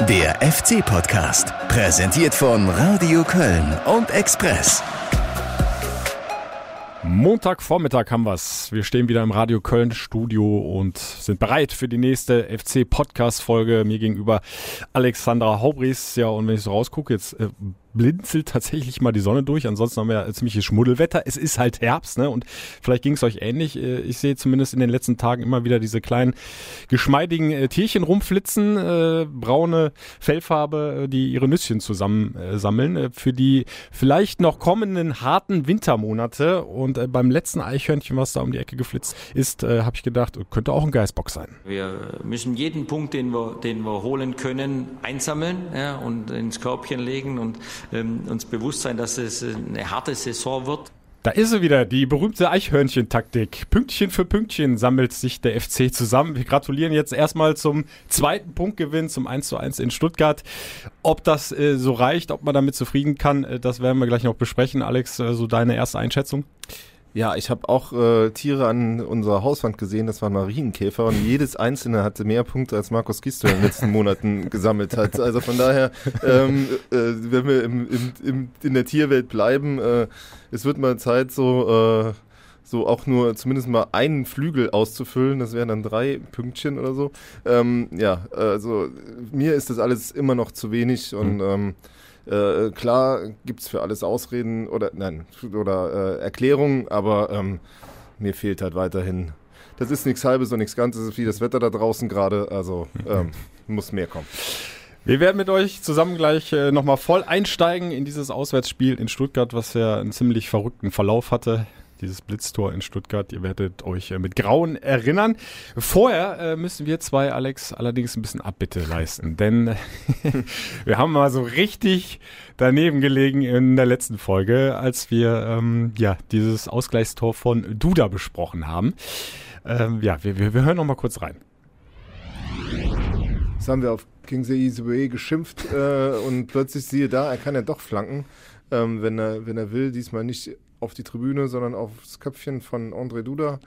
Der FC-Podcast, präsentiert von Radio Köln und Express. Montagvormittag haben wir's. Wir stehen wieder im Radio Köln Studio und sind bereit für die nächste FC Podcast Folge. Mir gegenüber Alexandra Haubries. Ja, und wenn ich so rausgucke, jetzt äh, blinzelt tatsächlich mal die Sonne durch. Ansonsten haben wir ja ziemliches Schmuddelwetter. Es ist halt Herbst, ne? Und vielleicht ging es euch ähnlich. Äh, ich sehe zumindest in den letzten Tagen immer wieder diese kleinen geschmeidigen äh, Tierchen rumflitzen, äh, braune Fellfarbe, äh, die ihre Nüsschen zusammen äh, für die vielleicht noch kommenden harten Wintermonate. Und äh, beim letzten Eichhörnchen, was da um die Ecke geflitzt ist, habe ich gedacht, könnte auch ein Geißbock sein. Wir müssen jeden Punkt, den wir, den wir holen können, einsammeln ja, und ins Körbchen legen und uns bewusst sein, dass es eine harte Saison wird. Da ist sie wieder, die berühmte Eichhörnchen-Taktik. Pünktchen für Pünktchen sammelt sich der FC zusammen. Wir gratulieren jetzt erstmal zum zweiten Punktgewinn, zum 1 zu 1 in Stuttgart. Ob das äh, so reicht, ob man damit zufrieden kann, äh, das werden wir gleich noch besprechen. Alex, äh, so deine erste Einschätzung? Ja, ich habe auch äh, Tiere an unserer Hauswand gesehen, das waren Marienkäfer und jedes einzelne hatte mehr Punkte, als Markus Gistel in den letzten Monaten gesammelt hat. Also von daher, ähm, äh, wenn wir im, im, im, in der Tierwelt bleiben, äh, es wird mal Zeit, so, äh, so auch nur zumindest mal einen Flügel auszufüllen. Das wären dann drei Pünktchen oder so. Ähm, ja, also mir ist das alles immer noch zu wenig und ähm, äh, klar gibt es für alles Ausreden oder nein oder äh, Erklärungen, aber ähm, mir fehlt halt weiterhin. Das ist nichts Halbes und nichts Ganzes, wie das Wetter da draußen gerade. Also ähm, muss mehr kommen. Wir werden mit euch zusammen gleich äh, nochmal voll einsteigen in dieses Auswärtsspiel in Stuttgart, was ja einen ziemlich verrückten Verlauf hatte dieses Blitztor in Stuttgart. Ihr werdet euch äh, mit Grauen erinnern. Vorher äh, müssen wir zwei, Alex, allerdings ein bisschen Abbitte leisten, denn wir haben mal so richtig daneben gelegen in der letzten Folge, als wir ähm, ja dieses Ausgleichstor von Duda besprochen haben. Ähm, ja, wir, wir, wir hören noch mal kurz rein. Das haben wir auf Kingsley Isue geschimpft äh, und plötzlich siehe da, er kann ja doch flanken, ähm, wenn, er, wenn er will. Diesmal nicht auf die Tribüne, sondern aufs Köpfchen von André Duda,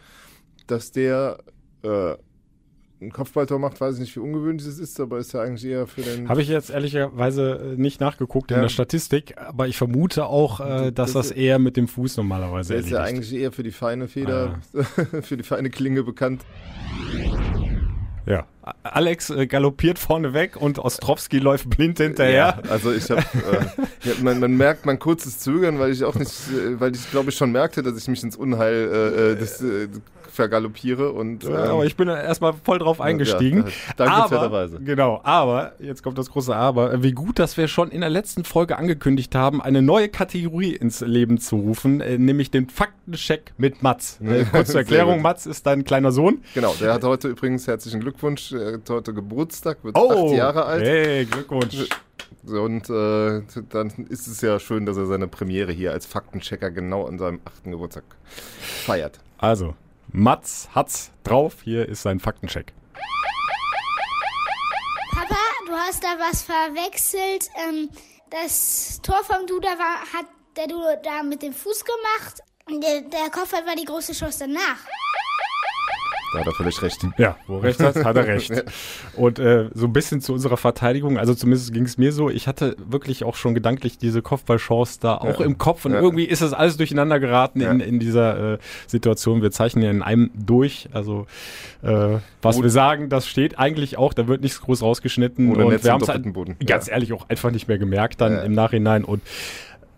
dass der äh, ein Kopfballtor macht, weiß ich nicht, wie ungewöhnlich es ist, aber ist ja eigentlich eher für den. Habe ich jetzt ehrlicherweise äh, nicht nachgeguckt ja. in der Statistik, aber ich vermute auch, äh, dass das, das eher mit dem Fuß normalerweise ist. Der ist ja eigentlich eher für die feine Feder, ah. für die feine Klinge bekannt. Ja, Alex äh, galoppiert vorne weg und Ostrowski läuft blind hinterher. Ja, also ich habe, äh, man, man, merkt mein kurzes Zögern, weil ich auch nicht, äh, weil ich glaube ich schon merkte, dass ich mich ins Unheil äh, äh des, äh, vergaloppiere und. Ähm, aber ich bin erstmal voll drauf eingestiegen. Ja, dankenswerterweise. Genau, aber, jetzt kommt das große Aber, wie gut, dass wir schon in der letzten Folge angekündigt haben, eine neue Kategorie ins Leben zu rufen, äh, nämlich den Faktencheck mit Mats. Äh, kurz zur Erklärung, Mats ist dein kleiner Sohn. Genau, der hat heute übrigens herzlichen Glückwunsch, er hat heute Geburtstag, wird oh, acht Jahre alt. Hey, Glückwunsch. Und äh, dann ist es ja schön, dass er seine Premiere hier als Faktenchecker genau an seinem achten Geburtstag feiert. Also, Mats hat's drauf. Hier ist sein Faktencheck. Papa, du hast da was verwechselt. Ähm, das Tor vom Duda war, hat der Duda da mit dem Fuß gemacht. Der, der Koffer war die große Chance danach. Da hat er völlig recht. Ja, wo er recht hat, hat er recht. Und äh, so ein bisschen zu unserer Verteidigung, also zumindest ging es mir so, ich hatte wirklich auch schon gedanklich diese Kopfballchance da auch ja. im Kopf und ja. irgendwie ist das alles durcheinander geraten ja. in, in dieser äh, Situation. Wir zeichnen ja in einem durch, also äh, was Oder wir sagen, das steht eigentlich auch, da wird nichts groß rausgeschnitten Oder und wir haben es halt, ganz ehrlich auch einfach nicht mehr gemerkt dann im Nachhinein und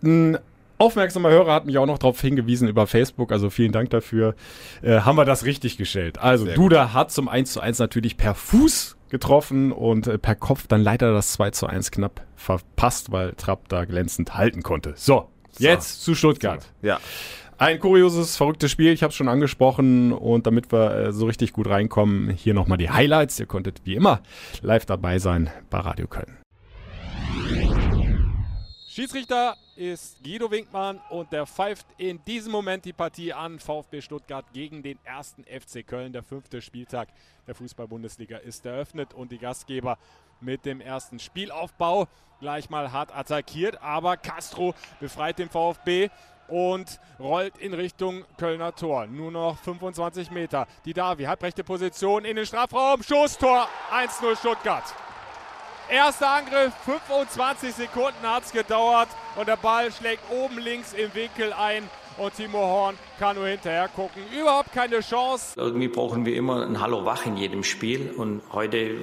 mh, aufmerksamer Hörer hat mich auch noch darauf hingewiesen über Facebook, also vielen Dank dafür. Äh, haben wir das richtig gestellt. Also Sehr Duda gut. hat zum 1 zu 1 natürlich per Fuß getroffen und äh, per Kopf dann leider das 2 zu 1 knapp verpasst, weil Trapp da glänzend halten konnte. So, so. jetzt zu Stuttgart. Ja. Ein kurioses, verrücktes Spiel, ich habe es schon angesprochen und damit wir äh, so richtig gut reinkommen, hier nochmal die Highlights. Ihr konntet wie immer live dabei sein bei Radio Köln. Schiedsrichter ist Guido Winkmann und der pfeift in diesem Moment die Partie an. VfB Stuttgart gegen den ersten FC Köln. Der fünfte Spieltag der Fußball-Bundesliga ist eröffnet und die Gastgeber mit dem ersten Spielaufbau gleich mal hart attackiert. Aber Castro befreit den VfB und rollt in Richtung Kölner Tor. Nur noch 25 Meter. Die Davi, halbrechte Position in den Strafraum. Schusstor 1-0 Stuttgart. Erster Angriff, 25 Sekunden hat es gedauert und der Ball schlägt oben links im Winkel ein und Timo Horn kann nur hinterher gucken. Überhaupt keine Chance. Irgendwie brauchen wir immer ein Hallo wach in jedem Spiel und heute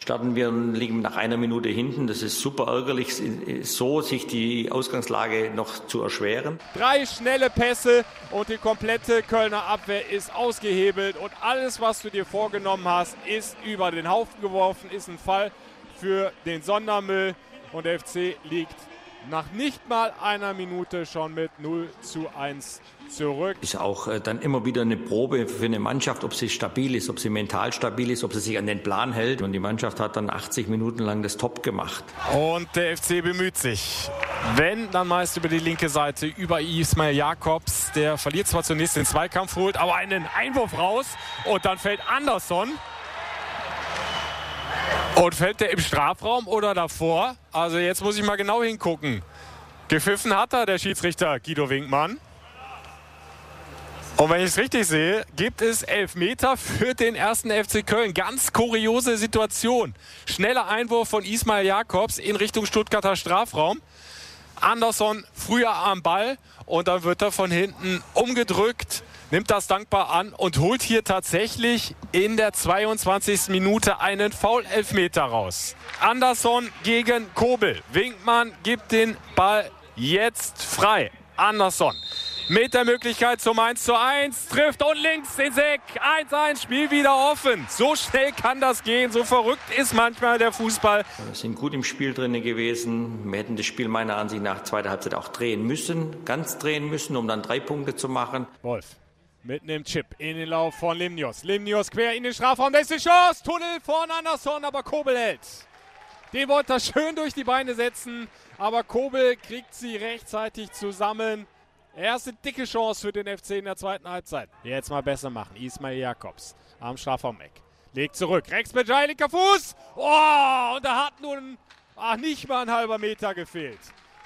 starten wir und liegen nach einer Minute hinten. Das ist super ärgerlich, so sich die Ausgangslage noch zu erschweren. Drei schnelle Pässe und die komplette Kölner Abwehr ist ausgehebelt und alles, was du dir vorgenommen hast, ist über den Haufen geworfen, ist ein Fall für den Sondermüll und der FC liegt nach nicht mal einer Minute schon mit 0 zu 1 zurück. Ist auch äh, dann immer wieder eine Probe für eine Mannschaft, ob sie stabil ist, ob sie mental stabil ist, ob sie sich an den Plan hält. Und die Mannschaft hat dann 80 Minuten lang das Top gemacht. Und der FC bemüht sich. Wenn, dann meist über die linke Seite, über Ismail Jakobs. Der verliert zwar zunächst den Zweikampf, holt aber einen Einwurf raus. Und dann fällt Andersson und fällt der im Strafraum oder davor? Also jetzt muss ich mal genau hingucken. Gepfiffen hat er der Schiedsrichter Guido Winkmann. Und wenn ich es richtig sehe, gibt es elf Meter für den ersten FC Köln. Ganz kuriose Situation. Schneller Einwurf von Ismail Jakobs in Richtung Stuttgarter Strafraum. Andersson früher am Ball und dann wird er von hinten umgedrückt nimmt das dankbar an und holt hier tatsächlich in der 22. Minute einen Foul-Elfmeter raus. Andersson gegen Kobel. Winkmann gibt den Ball jetzt frei. Andersson mit der Möglichkeit zum 1 zu 1, trifft und links den Seck. 1-1, Spiel wieder offen. So schnell kann das gehen, so verrückt ist manchmal der Fußball. Wir sind gut im Spiel drin gewesen. Wir hätten das Spiel meiner Ansicht nach zweiter Halbzeit auch drehen müssen, ganz drehen müssen, um dann drei Punkte zu machen. Wolf mit einem Chip in den Lauf von Limnios. Limnios quer in den Strafraum. Da ist die Chance. Tunnel von Andersson, aber Kobel hält. Den wollte er schön durch die Beine setzen. Aber Kobel kriegt sie rechtzeitig zusammen. Erste dicke Chance für den FC in der zweiten Halbzeit. Jetzt mal besser machen. Ismail Jakobs am Strafraum weg. Legt zurück. Rex Bejai, linker Fuß. Oh, und da hat nun ach, nicht mal ein halber Meter gefehlt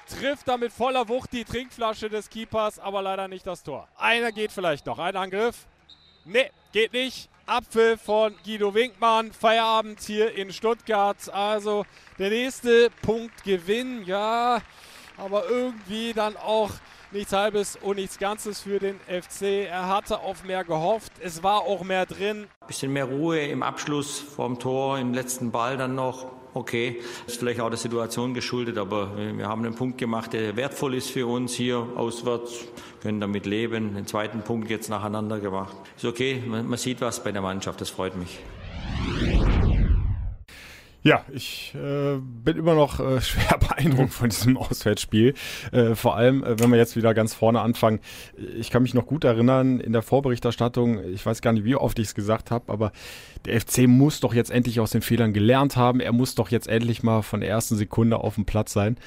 trifft da mit voller Wucht die Trinkflasche des Keepers, aber leider nicht das Tor. Einer geht vielleicht noch. Ein Angriff. Nee, geht nicht. Apfel von Guido Winkmann. Feierabend hier in Stuttgart. Also der nächste Punkt Gewinn. Ja, aber irgendwie dann auch nichts Halbes und nichts Ganzes für den FC. Er hatte auf mehr gehofft. Es war auch mehr drin. Bisschen mehr Ruhe im Abschluss vom Tor, im letzten Ball dann noch okay, ist vielleicht auch der Situation geschuldet, aber wir haben einen Punkt gemacht, der wertvoll ist für uns hier auswärts, können damit leben. Den zweiten Punkt jetzt nacheinander gemacht. Ist okay, man, sieht was bei der Mannschaft, das freut mich. Ja, ich äh, bin immer noch äh, schwer beeindruckt von diesem Auswärtsspiel. Äh, vor allem, äh, wenn wir jetzt wieder ganz vorne anfangen. Ich kann mich noch gut erinnern in der Vorberichterstattung, ich weiß gar nicht, wie oft ich es gesagt habe, aber der FC muss doch jetzt endlich aus den Fehlern gelernt haben. Er muss doch jetzt endlich mal von der ersten Sekunde auf dem Platz sein.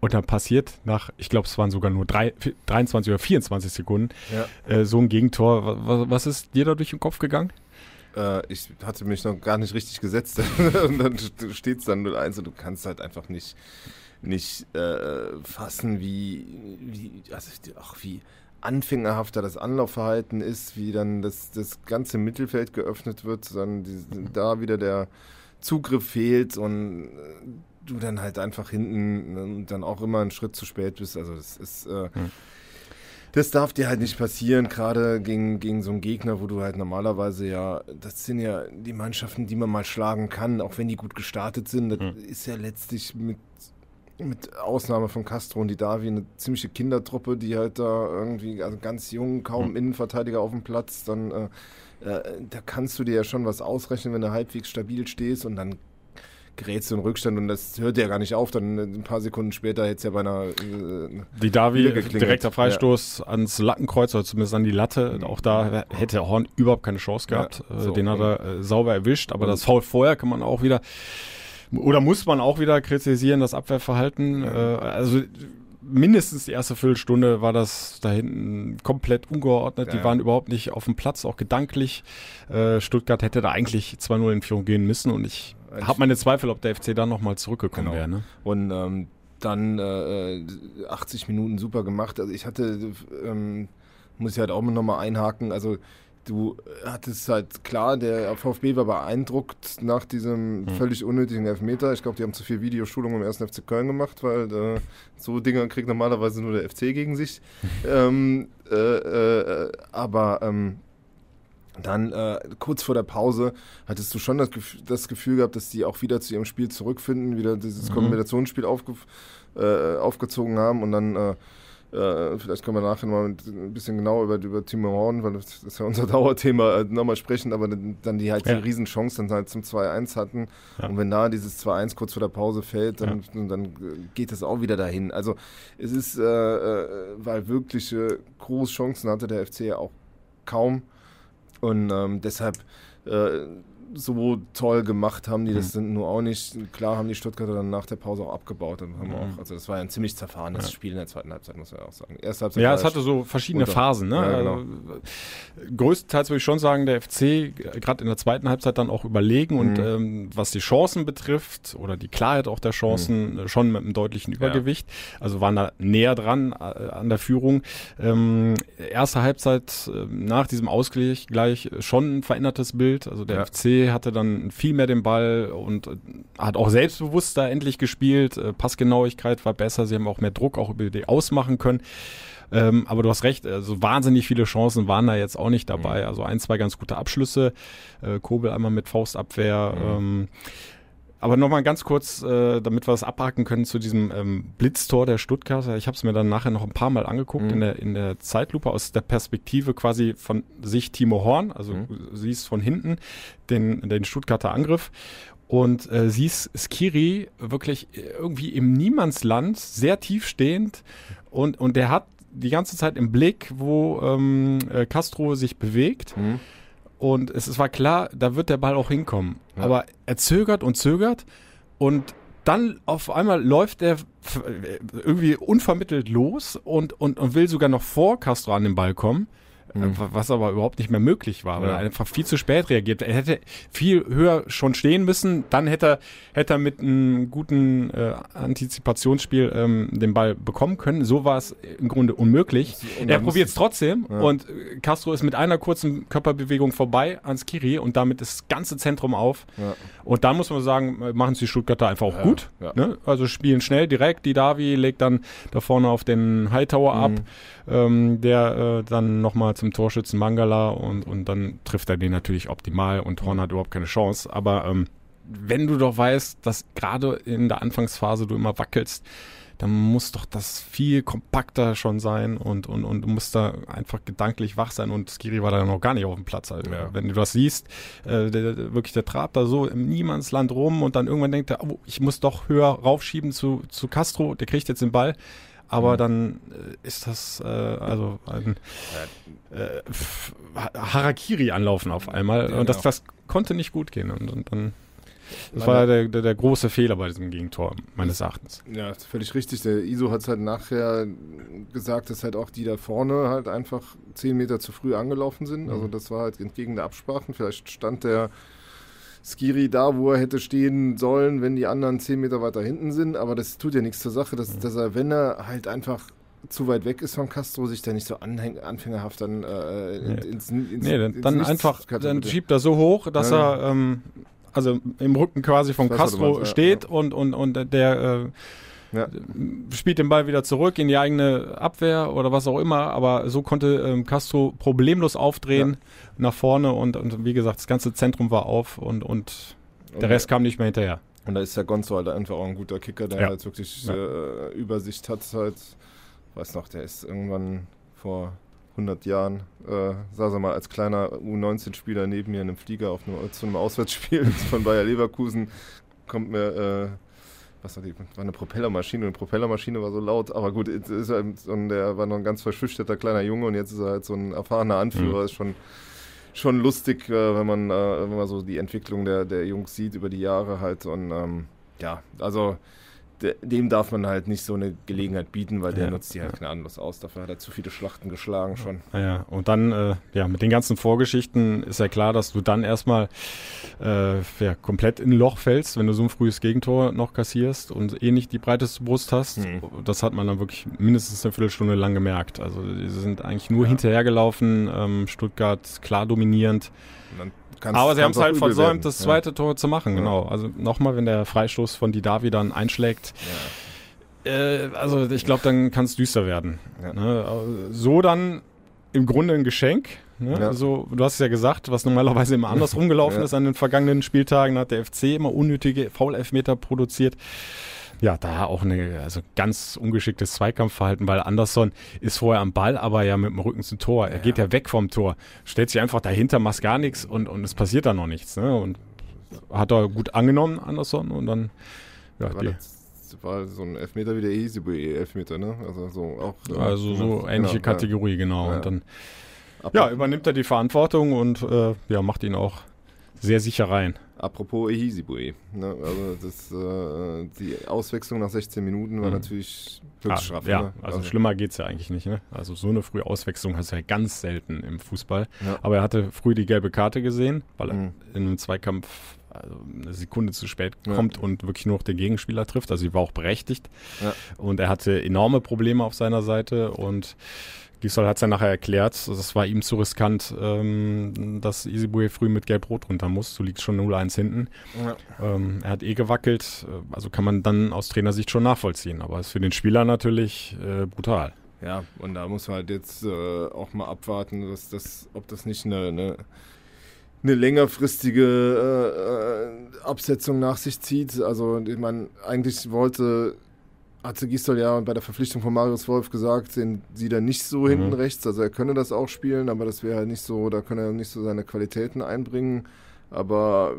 Und dann passiert nach, ich glaube, es waren sogar nur drei, 23 oder 24 Sekunden, ja. äh, so ein Gegentor. Was, was ist dir da durch den Kopf gegangen? Äh, ich hatte mich noch gar nicht richtig gesetzt und dann steht es dann 0-1 und du kannst halt einfach nicht, nicht äh, fassen, wie, wie, also auch wie anfängerhafter das Anlaufverhalten ist, wie dann das, das ganze Mittelfeld geöffnet wird, dann die, da wieder der Zugriff fehlt und äh, du dann halt einfach hinten dann auch immer einen Schritt zu spät bist. Also das ist äh, hm das darf dir halt nicht passieren, gerade gegen, gegen so einen Gegner, wo du halt normalerweise ja, das sind ja die Mannschaften, die man mal schlagen kann, auch wenn die gut gestartet sind. Das mhm. ist ja letztlich mit, mit Ausnahme von Castro und die Davi eine ziemliche Kindertruppe, die halt da irgendwie, also ganz jung, kaum mhm. Innenverteidiger auf dem Platz, dann äh, äh, da kannst du dir ja schon was ausrechnen, wenn du halbwegs stabil stehst und dann gerätst du in Rückstand und das hört ja gar nicht auf. Dann ein paar Sekunden später hätte es ja bei einer. Äh, die Davi, direkter Freistoß ja. ans Lattenkreuz oder zumindest an die Latte. Auch da hätte Horn überhaupt keine Chance gehabt. Ja, so, Den hat er äh, sauber erwischt. Aber das Foul vorher kann man auch wieder. Oder muss man auch wieder kritisieren, das Abwehrverhalten. Ja. Äh, also mindestens die erste Viertelstunde war das da hinten komplett ungeordnet. Ja. Die waren überhaupt nicht auf dem Platz, auch gedanklich. Äh, Stuttgart hätte da eigentlich 2-0 in Führung gehen müssen und ich habe meine Zweifel, ob der FC dann nochmal zurückgekommen genau. wäre. Ne? Und ähm, dann äh, 80 Minuten super gemacht. Also ich hatte, ähm, muss ich halt auch nochmal einhaken, also du hattest halt klar, der VfB war beeindruckt nach diesem mhm. völlig unnötigen Elfmeter. Ich glaube, die haben zu viel Videoschulung im 1. FC Köln gemacht, weil äh, so Dinge kriegt normalerweise nur der FC gegen sich. ähm, äh, äh, aber ähm, dann äh, kurz vor der Pause hattest du schon das, das, Gefühl gehabt, dass die auch wieder zu ihrem Spiel zurückfinden, wieder dieses mhm. Kombinationsspiel aufge äh, aufgezogen haben und dann äh, äh, vielleicht können wir nachher mal ein bisschen genauer über, über Timo Horn, weil das ist ja unser Dauerthema, äh, nochmal sprechen, aber dann, die halt ja. die Riesenchance dann halt zum 2-1 hatten. Ja. Und wenn da dieses 2-1 kurz vor der Pause fällt, dann, ja. dann geht das auch wieder dahin. Also es ist, äh, äh weil wirkliche Großchancen hatte der FC ja auch kaum. Und ähm, deshalb äh, so toll gemacht haben die das mhm. nur auch nicht. Klar haben die Stuttgarter dann nach der Pause auch abgebaut. Dann haben mhm. auch, also das war ja ein ziemlich zerfahrenes ja. Spiel in der zweiten Halbzeit, muss man ja auch sagen. Erste Halbzeit ja, es hatte so verschiedene runter. Phasen. Ne? Ja, genau. größtenteils würde ich schon sagen, der FC gerade in der zweiten Halbzeit dann auch überlegen mhm. und ähm, was die Chancen betrifft oder die Klarheit auch der Chancen, mhm. schon mit einem deutlichen Übergewicht. Ja. Also waren da näher dran äh, an der Führung. Ähm, erste Halbzeit äh, nach diesem Ausgleich gleich schon ein verändertes Bild. Also der FC hatte dann viel mehr den Ball und äh, hat auch selbstbewusster endlich gespielt. Äh, Passgenauigkeit war besser. Sie haben auch mehr Druck auch über die ausmachen können. Ähm, aber du hast recht, also wahnsinnig viele Chancen waren da jetzt auch nicht dabei. Mhm. Also ein, zwei ganz gute Abschlüsse. Äh, Kobel einmal mit Faustabwehr. Mhm. Ähm, aber nochmal ganz kurz, äh, damit wir das abhaken können zu diesem ähm, Blitztor der Stuttgarter. Ich habe es mir dann nachher noch ein paar Mal angeguckt mhm. in, der, in der Zeitlupe aus der Perspektive quasi von sich Timo Horn. Also mhm. du siehst von hinten den, den Stuttgarter Angriff und äh, siehst Skiri wirklich irgendwie im Niemandsland, sehr tief stehend und, und der hat die ganze Zeit im Blick, wo ähm, äh, Castro sich bewegt. Mhm. Und es, es war klar, da wird der Ball auch hinkommen. Ja. Aber er zögert und zögert und dann auf einmal läuft er irgendwie unvermittelt los und, und, und will sogar noch vor Castro an den Ball kommen. Mhm. Was aber überhaupt nicht mehr möglich war, weil ja. er einfach viel zu spät reagiert. Er hätte viel höher schon stehen müssen, dann hätte er, hätte er mit einem guten äh, Antizipationsspiel ähm, den Ball bekommen können. So war es im Grunde unmöglich. Er probiert es trotzdem ja. und Castro ist mit einer kurzen Körperbewegung vorbei ans Kiri und damit ist das ganze Zentrum auf. Ja. Und da muss man sagen, machen sie Stuttgarter einfach auch gut. Ne? Also spielen schnell, direkt. Die Davi legt dann da vorne auf den Hightower mhm. ab, ähm, der äh, dann nochmal zum Torschützen Mangala und, und dann trifft er den natürlich optimal und Horn hat überhaupt keine Chance. Aber ähm, wenn du doch weißt, dass gerade in der Anfangsphase du immer wackelst, dann muss doch das viel kompakter schon sein und, und, und du musst da einfach gedanklich wach sein und Skiri war da noch gar nicht auf dem Platz. Also, ja. Wenn du das siehst, äh, der, wirklich der trabt da so im Niemandsland rum und dann irgendwann denkt er, oh, ich muss doch höher raufschieben zu, zu Castro, der kriegt jetzt den Ball aber mhm. dann äh, ist das äh, also ein äh, Harakiri anlaufen auf einmal genau. und das, das konnte nicht gut gehen und, und dann das war der, der, der, große Fehler bei diesem Gegentor, meines Erachtens. Ja, völlig richtig. Der ISO hat es halt nachher gesagt, dass halt auch die da vorne halt einfach zehn Meter zu früh angelaufen sind. Also mhm. das war halt entgegen der Absprachen. Vielleicht stand der Skiri da, wo er hätte stehen sollen, wenn die anderen zehn Meter weiter hinten sind. Aber das tut ja nichts zur Sache, dass, dass er, wenn er halt einfach zu weit weg ist von Castro, sich da nicht so anfängerhaft dann äh, ins, ins, ins, nee, dann ins einfach, dann schiebt er so hoch, dass ja. er ähm, also im Rücken quasi von Castro meinst, steht ja. und und und der äh, ja. spielt den Ball wieder zurück in die eigene Abwehr oder was auch immer, aber so konnte ähm, Castro problemlos aufdrehen ja. nach vorne und, und wie gesagt, das ganze Zentrum war auf und, und der Rest kam nicht mehr hinterher. Und da ist der Gonzo halt einfach auch ein guter Kicker, der ja. halt wirklich äh, Übersicht hat. Halt, weiß noch, der ist irgendwann vor 100 Jahren, äh, saß er mal als kleiner U19-Spieler neben mir in einem Flieger auf einem, zu einem Auswärtsspiel von Bayer Leverkusen. Kommt mir äh, was war die, war eine Propellermaschine und die Propellermaschine war so laut, aber gut, ist er ein, der war noch ein ganz verschüchterter kleiner Junge und jetzt ist er halt so ein erfahrener Anführer, mhm. ist schon schon lustig, äh, wenn man äh, wenn man so die Entwicklung der der Jungs sieht über die Jahre halt und ähm, ja, also dem darf man halt nicht so eine Gelegenheit bieten, weil der Ja. nutzt die halt gnadenlos aus. Dafür hat er zu viele Schlachten geschlagen schon. Naja, und dann, äh, ja, mit den ganzen Vorgeschichten ist ja klar, dass du dann erstmal äh, ja, komplett in ein Loch fällst, wenn du so ein frühes Gegentor noch kassierst und eh nicht die breiteste Brust hast. Mhm. Das hat man dann wirklich mindestens eine Viertelstunde lang gemerkt. Also die sind eigentlich nur hinterhergelaufen, ähm, Stuttgart klar dominierend. Und dann kann's- Aber sie haben es halt versäumt, das Ja. zweite Tor zu machen, Ja. genau. Also nochmal, wenn der Freistoß von Didavi dann einschlägt, äh, also ich glaube, dann kann es düster werden. Ja. Ne? So dann im Grunde ein Geschenk. Ne? Ja. Also, du hast es ja gesagt, was normalerweise immer andersrum gelaufen Ja. ist an den vergangenen Spieltagen, hat der FC immer unnötige Foul-Elfmeter produziert. Ja, da auch eine also ganz ungeschicktes Zweikampfverhalten, weil Anderson ist vorher am Ball, aber ja mit dem Rücken zum Tor. Er geht ja weg vom Tor, stellt sich einfach dahinter, macht gar nichts und, und es passiert da noch nichts. Ne? Und hat er gut angenommen, Anderson, und dann ja, War die, das war so ein Elfmeter wie der Easy-Elfmeter, ne? Also so auch. äh, also so genau, ähnliche ja. Kategorie, genau. Ja. Und dann ja, übernimmt er die Verantwortung und äh, ja, macht ihn auch sehr sicher rein. Apropos Ehisibue, ne? Also das, äh, die Auswechslung nach 16 Minuten war Mhm. natürlich Höchststrafe. ja, ne? also, schlimmer geht's ja eigentlich nicht. Ne? Also so eine frühe Auswechslung hast du ja ganz selten im Fußball. Ja. Aber er hatte früh die gelbe Karte gesehen, weil er Mhm. in einem Zweikampf also eine Sekunde zu spät Ja. kommt und wirklich nur noch den Gegenspieler trifft. Also sie war auch berechtigt. Ja. Und er hatte enorme Probleme auf seiner Seite und Gisdol hat es ja nachher erklärt, das war ihm zu riskant, ähm, dass Isibue früh mit Gelb-Rot runter muss. Du liegst schon 0-1 hinten. Ja. Ähm, er hat eh gewackelt, äh, also kann man dann aus Trainersicht schon nachvollziehen. Aber ist für den Spieler natürlich äh, brutal. Ja, und da muss man halt jetzt äh, auch mal abwarten, dass das, ob das nicht eine, eine, eine längerfristige äh, äh, Absetzung nach sich zieht. Also, ich meine, eigentlich wollte, hatte Gisdol ja bei der Verpflichtung von Marius Wolf gesagt, den sieht er nicht so hinten Mhm. rechts. Also, er könne das auch spielen, aber das wäre halt nicht so, da könne er nicht so seine Qualitäten einbringen. Aber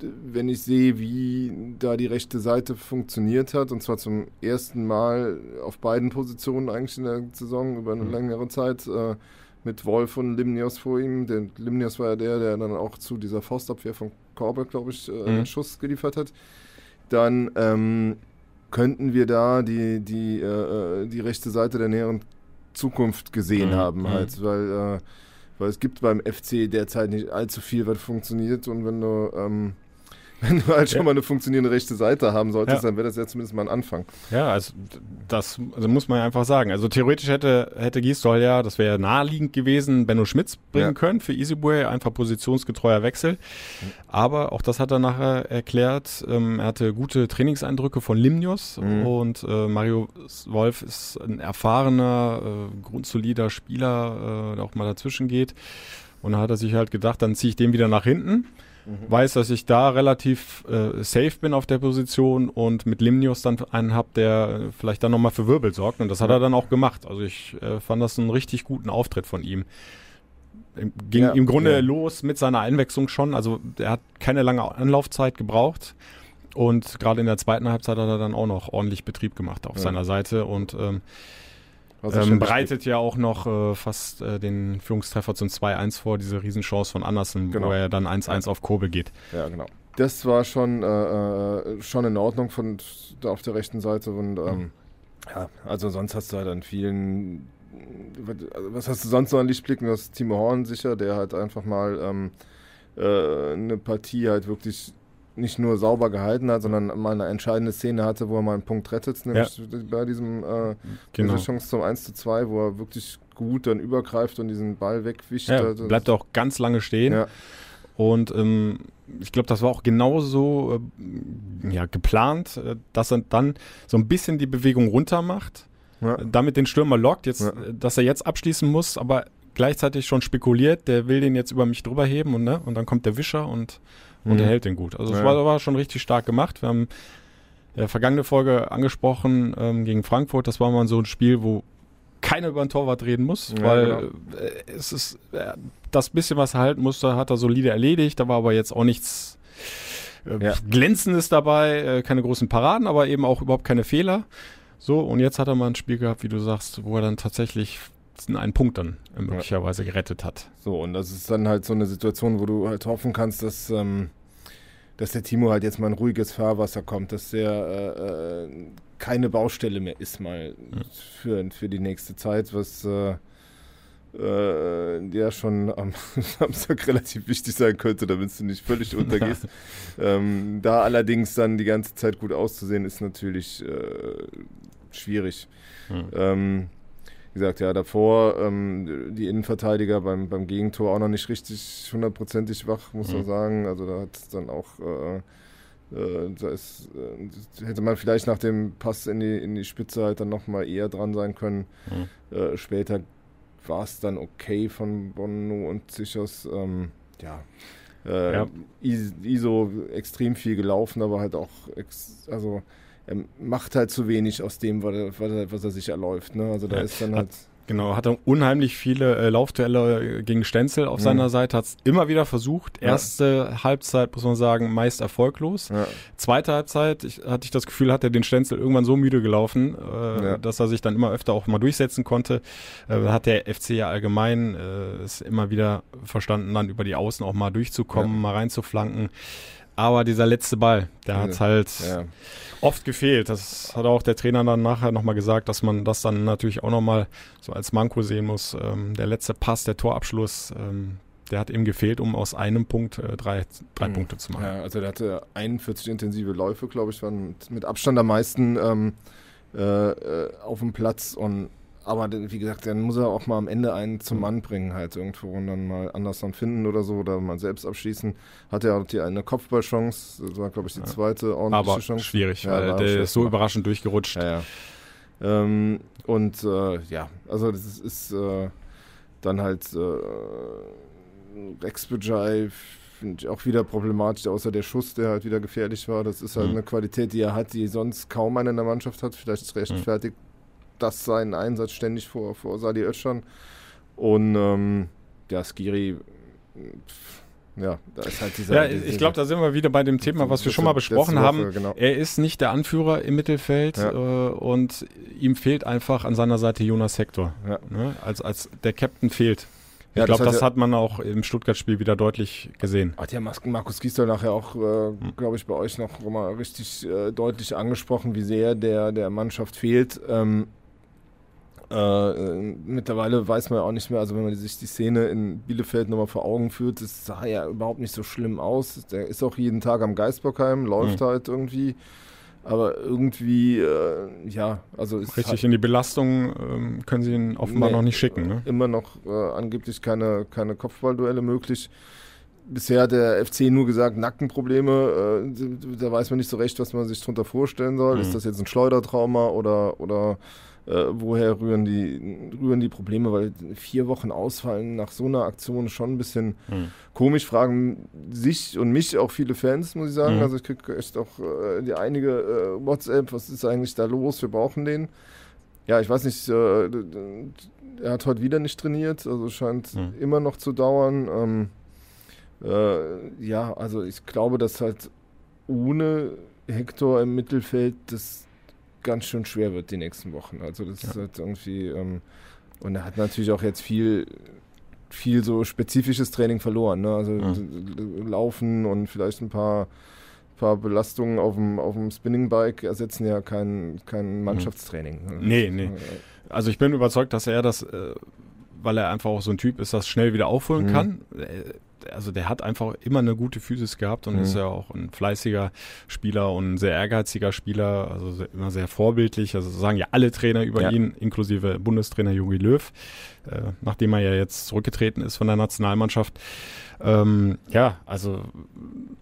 wenn ich sehe, wie da die rechte Seite funktioniert hat, und zwar zum ersten Mal auf beiden Positionen eigentlich in der Saison über eine Mhm. längere Zeit, äh, mit Wolf und Limnios vor ihm. Der Limnios war ja der, der dann auch zu dieser Faustabwehr von Korbe, glaube ich, äh, Mhm. einen Schuss geliefert hat. Dann ähm, könnten wir da die, die, äh, äh, die rechte Seite der näheren Zukunft gesehen Mhm. haben, Mhm. halt, weil, äh, weil es gibt beim FC derzeit nicht allzu viel, was funktioniert und wenn du ähm, wenn du halt schon Ja. mal eine funktionierende rechte Seite haben solltest, Ja. dann wäre das ja zumindest mal ein Anfang. Ja, also das also muss man ja einfach sagen. Also theoretisch hätte, hätte Gisdol ja, das wäre naheliegend gewesen, Benno Schmitz bringen Ja. können für Easybue, einfach positionsgetreuer Wechsel. Aber auch das hat er nachher erklärt. Ähm, er hatte gute Trainingseindrücke von Limnios Mhm. und äh, Mario Wolf ist ein erfahrener, äh, grundsolider Spieler, äh, der auch mal dazwischen geht. Und da hat er sich halt gedacht, dann ziehe ich den wieder nach hinten weiß, dass ich da relativ äh, safe bin auf der Position und mit Limnios dann einen hab, der vielleicht dann nochmal für Wirbel sorgt. Und das hat er dann auch gemacht. Also ich äh, fand das einen richtig guten Auftritt von ihm. Ging Ja, im Grunde ja. los mit seiner Einwechslung schon. Also er hat keine lange Anlaufzeit gebraucht. Und gerade in der zweiten Halbzeit hat er dann auch noch ordentlich Betrieb gemacht auf Ja. seiner Seite und ähm, ähm, schon bereitet ja auch noch äh, fast äh, den Führungstreffer zum 2-1 vor, diese Riesenchance von Andersen, Genau. wo er dann 1-1 auf Kobel geht. Ja, genau. Das war schon, äh, äh, schon in Ordnung von da auf der rechten Seite und ähm, ja, also sonst hast du halt an vielen, was- also hast du sonst noch an Lichtblicken? Du hast Timo Horn sicher, der halt einfach mal ähm, äh, eine Partie halt wirklich nicht nur sauber gehalten hat, sondern mal eine entscheidende Szene hatte, wo er mal einen Punkt rettet, nämlich bei diesem äh, Genau. Chance zum 1 zu 2, wo er wirklich gut dann übergreift und diesen Ball wegwischt. Ja, Also, bleibt auch ganz lange stehen. Ja, Und ähm, ich glaube, das war auch genauso äh, ja, geplant, äh, dass er dann so ein bisschen die Bewegung runter macht, ja. äh, damit den Stürmer lockt, jetzt, Ja. äh, dass er jetzt abschließen muss, aber gleichzeitig schon spekuliert, der will den jetzt über mich drüber heben und, ne, und dann kommt der Wischer und, und Mhm. er hält den gut. Also es Ja. war, war schon richtig stark gemacht. Wir haben ja, vergangene Folge angesprochen ähm, gegen Frankfurt, das war mal so ein Spiel, wo keiner über den Torwart reden muss, Ja, weil genau. äh, es ist äh, das bisschen, was er halten musste, hat er solide erledigt. Da war aber jetzt auch nichts äh, Ja. Glänzendes dabei, äh, keine großen Paraden, aber eben auch überhaupt keine Fehler. So, und jetzt hat er mal ein Spiel gehabt, wie du sagst, wo er dann tatsächlich einen Punkt dann äh, möglicherweise gerettet hat. So, und das ist dann halt so eine Situation, wo du halt hoffen kannst, dass, ähm, dass der Timo halt jetzt mal ein ruhiges Fahrwasser kommt, dass der äh, äh, keine Baustelle mehr ist mal für, für die nächste Zeit, was äh, äh, ja schon am Samstag relativ wichtig sein könnte, damit du nicht völlig untergehst. ähm, da allerdings dann die ganze Zeit gut auszusehen, ist natürlich äh, schwierig. Hm. Ähm, wie gesagt, ja, davor ähm, die Innenverteidiger beim, beim Gegentor auch noch nicht richtig hundertprozentig wach, muss man Mhm. sagen. Also da hat es dann auch, äh, äh, da ist, äh, hätte man vielleicht nach dem Pass in die, in die Spitze halt dann nochmal eher dran sein können. Mhm. Äh, später war es dann okay von Bono und Sichos. Ähm, ja. Äh, Ja. Is- ISO extrem viel gelaufen, aber halt auch, also er macht halt zu wenig aus dem, was er, was er, er sich erläuft. Ne? Also da Ja. ist dann Hat- halt. Genau, hatte unheimlich viele äh, Laufduelle gegen Stenzel auf Mhm. seiner Seite, hat es immer wieder versucht. Ja. Erste Halbzeit, muss man sagen, meist erfolglos. Ja, Zweite Halbzeit ich, hatte ich das Gefühl, hat er den Stenzel irgendwann so müde gelaufen, äh, Ja. dass er sich dann immer öfter auch mal durchsetzen konnte. Äh, hat der FC ja allgemein äh, es immer wieder verstanden, dann über die Außen auch mal durchzukommen, Ja. mal reinzuflanken. Aber dieser letzte Ball, der hat halt ja. oft gefehlt. Das hat auch der Trainer dann nachher nochmal gesagt, dass man das dann natürlich auch nochmal so als Manko sehen muss. Ähm, der letzte Pass, der Torabschluss, ähm, der hat eben gefehlt, um aus einem Punkt äh, drei, drei Mhm. Punkte zu machen. Ja, also der hatte 41 intensive Läufe, glaube ich, waren mit, Abstand am meisten ähm, äh, äh, auf dem Platz und aber wie gesagt, dann muss er auch mal am Ende einen zum Mhm. Mann bringen, halt irgendwo und dann mal anders dann finden oder so oder mal selbst abschließen. Hatte er auch die eine Kopfballchance, das war glaube ich die Ja. zweite ordentliche Aber Chance. schwierig, Ja, weil der ist so gemacht. überraschend durchgerutscht. Ja, ja. Ähm, und äh, ja, also das ist, äh, dann halt äh, Rex Bajai finde ich auch wieder problematisch, außer der Schuss, der halt wieder gefährlich war. Das ist halt Mhm. eine Qualität, die er hat, die sonst kaum einer in der Mannschaft hat. Vielleicht rechtfertigt das seinen Einsatz ständig vor, vor Sadi Özcan. Und ähm, ja, Skiri, ja, da ist halt dieser. Ja, dieser- ich glaube, da sind wir wieder bei dem Thema, was wir schon mal besprochen Woche, haben. Genau. Er ist nicht der Anführer im Mittelfeld Ja. äh, und ihm fehlt einfach an seiner Seite Jonas Hector. Ja. Ne? Als, als der Captain fehlt. Ich Ja, das glaube, das ja- hat man auch im Stuttgart-Spiel wieder deutlich gesehen. Hat ja Markus Gisdol nachher auch, äh, Hm. glaube ich, bei euch noch mal richtig äh, deutlich angesprochen, wie sehr der der Mannschaft fehlt. Ähm, äh, mittlerweile weiß man ja auch nicht mehr, also wenn man sich die Szene in Bielefeld nochmal vor Augen führt, es sah ja überhaupt nicht so schlimm aus. Der ist auch jeden Tag am Geisbockheim, läuft Mhm. halt irgendwie. Aber irgendwie, äh, ja, also ist Richtig in die Belastung ähm, können sie ihn offenbar Nee, noch nicht schicken. Ne? immer noch äh, angeblich keine, keine Kopfballduelle möglich. Bisher hat der FC nur gesagt, Nackenprobleme. Äh, da weiß man nicht so recht, was man sich darunter vorstellen soll. Mhm. Ist das jetzt ein Schleudertrauma oder, oder äh, woher rühren die, rühren die Probleme? Weil vier Wochen ausfallen nach so einer Aktion schon ein bisschen Mhm. komisch. Fragen sich und mich auch viele Fans, muss ich sagen. Mhm. Also ich kriege echt auch äh, die einige äh, WhatsApp, was ist eigentlich da los? Wir brauchen den. Ja, ich weiß nicht, äh, er hat heute wieder nicht trainiert, also scheint Mhm. immer noch zu dauern. Ähm, äh, ja, also ich glaube, dass halt ohne Hector im Mittelfeld das ganz schön schwer wird die nächsten Wochen. Also das ist Ja. halt irgendwie ähm, und er hat natürlich auch jetzt viel viel so spezifisches Training verloren. Ne? Also Mhm. Laufen und vielleicht ein paar paar Belastungen auf dem, auf dem Spinningbike ersetzen ja kein, kein Mannschaftstraining. Nee, nee. Also ich bin überzeugt, dass er das, äh, weil er einfach auch so ein Typ ist, das schnell wieder aufholen Mhm. kann. Also der hat einfach immer eine gute Physis gehabt und Mhm. ist ja auch ein fleißiger Spieler und ein sehr ehrgeiziger Spieler, also sehr, immer sehr vorbildlich. Also sagen ja alle Trainer über Ja. ihn, inklusive Bundestrainer Jogi Löw, äh, nachdem er ja jetzt zurückgetreten ist von der Nationalmannschaft. Ähm, ja, also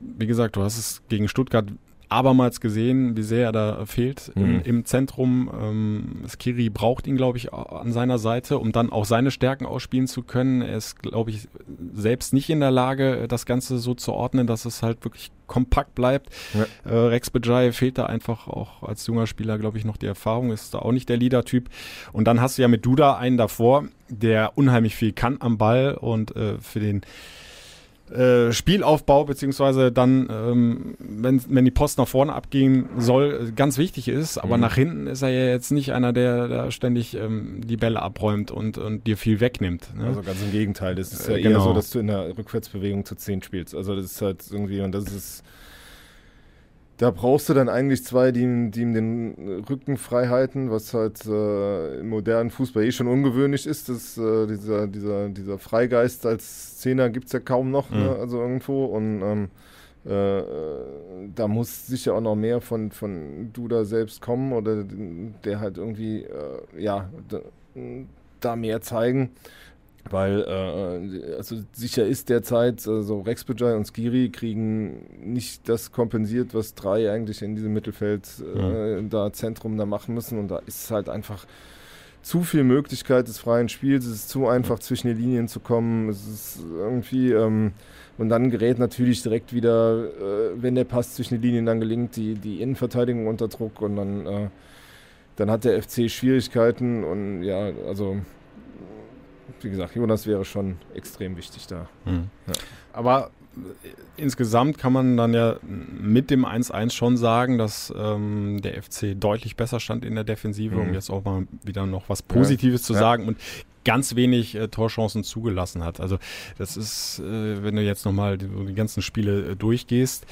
wie gesagt, du hast es gegen Stuttgart abermals gesehen, wie sehr er da fehlt im, Mhm. im Zentrum. Ähm, Skiri braucht ihn, glaube ich, an seiner Seite, um dann auch seine Stärken ausspielen zu können. Er ist, glaube ich, selbst nicht in der Lage, das Ganze so zu ordnen, dass es halt wirklich kompakt bleibt. Ja. Äh, Rex Bajai fehlt da einfach auch als junger Spieler, glaube ich, noch die Erfahrung, ist da auch nicht der Leader-Typ. Und dann hast du ja mit Duda einen davor, der unheimlich viel kann am Ball und äh, für den äh, Spielaufbau, beziehungsweise dann, ähm, wenn, wenn die Post nach vorne abgehen soll, äh, ganz wichtig ist. Aber Mhm. nach hinten ist er ja jetzt nicht einer, der, der ständig ähm, die Bälle abräumt und, und dir viel wegnimmt. Ne? Also ganz im Gegenteil. Das ist ja Äh, eher genau. so, dass du in der Rückwärtsbewegung zu 10 spielst. Also das ist halt irgendwie, und das ist da brauchst du dann eigentlich zwei, die, die ihm den Rücken frei halten, was halt äh, im modernen Fußball eh schon ungewöhnlich ist. Dass, äh, dieser, dieser, dieser Freigeist als Zehner gibt es ja kaum noch, ne, mhm. ne? also irgendwo. Und ähm, äh, da muss sicher auch noch mehr von, von Duda selbst kommen oder der halt irgendwie, äh, ja, da, da mehr zeigen. Weil, äh, also sicher ist derzeit, also Rex Bajai und Skiri kriegen nicht das kompensiert, was drei eigentlich in diesem Mittelfeld äh, mhm. da Zentrum da machen müssen. Und da ist halt einfach zu viel Möglichkeit des freien Spiels. Es ist zu einfach, zwischen die Linien zu kommen. Es ist irgendwie, ähm, und dann gerät natürlich direkt wieder, äh, wenn der Pass zwischen die Linien dann gelingt, die, die Innenverteidigung unter Druck und dann, äh, dann hat der FC Schwierigkeiten und ja, also wie gesagt, Jonas wäre schon extrem wichtig da. Mhm. Ja. Aber äh, insgesamt kann man dann ja mit dem 1-1 schon sagen, dass ähm, der FC deutlich besser stand in der Defensive, mhm. um jetzt auch mal wieder noch was Positives ja. zu ja. sagen und ganz wenig äh, Torchancen zugelassen hat. Also das ist, äh, wenn du jetzt nochmal die, die ganzen Spiele äh, durchgehst,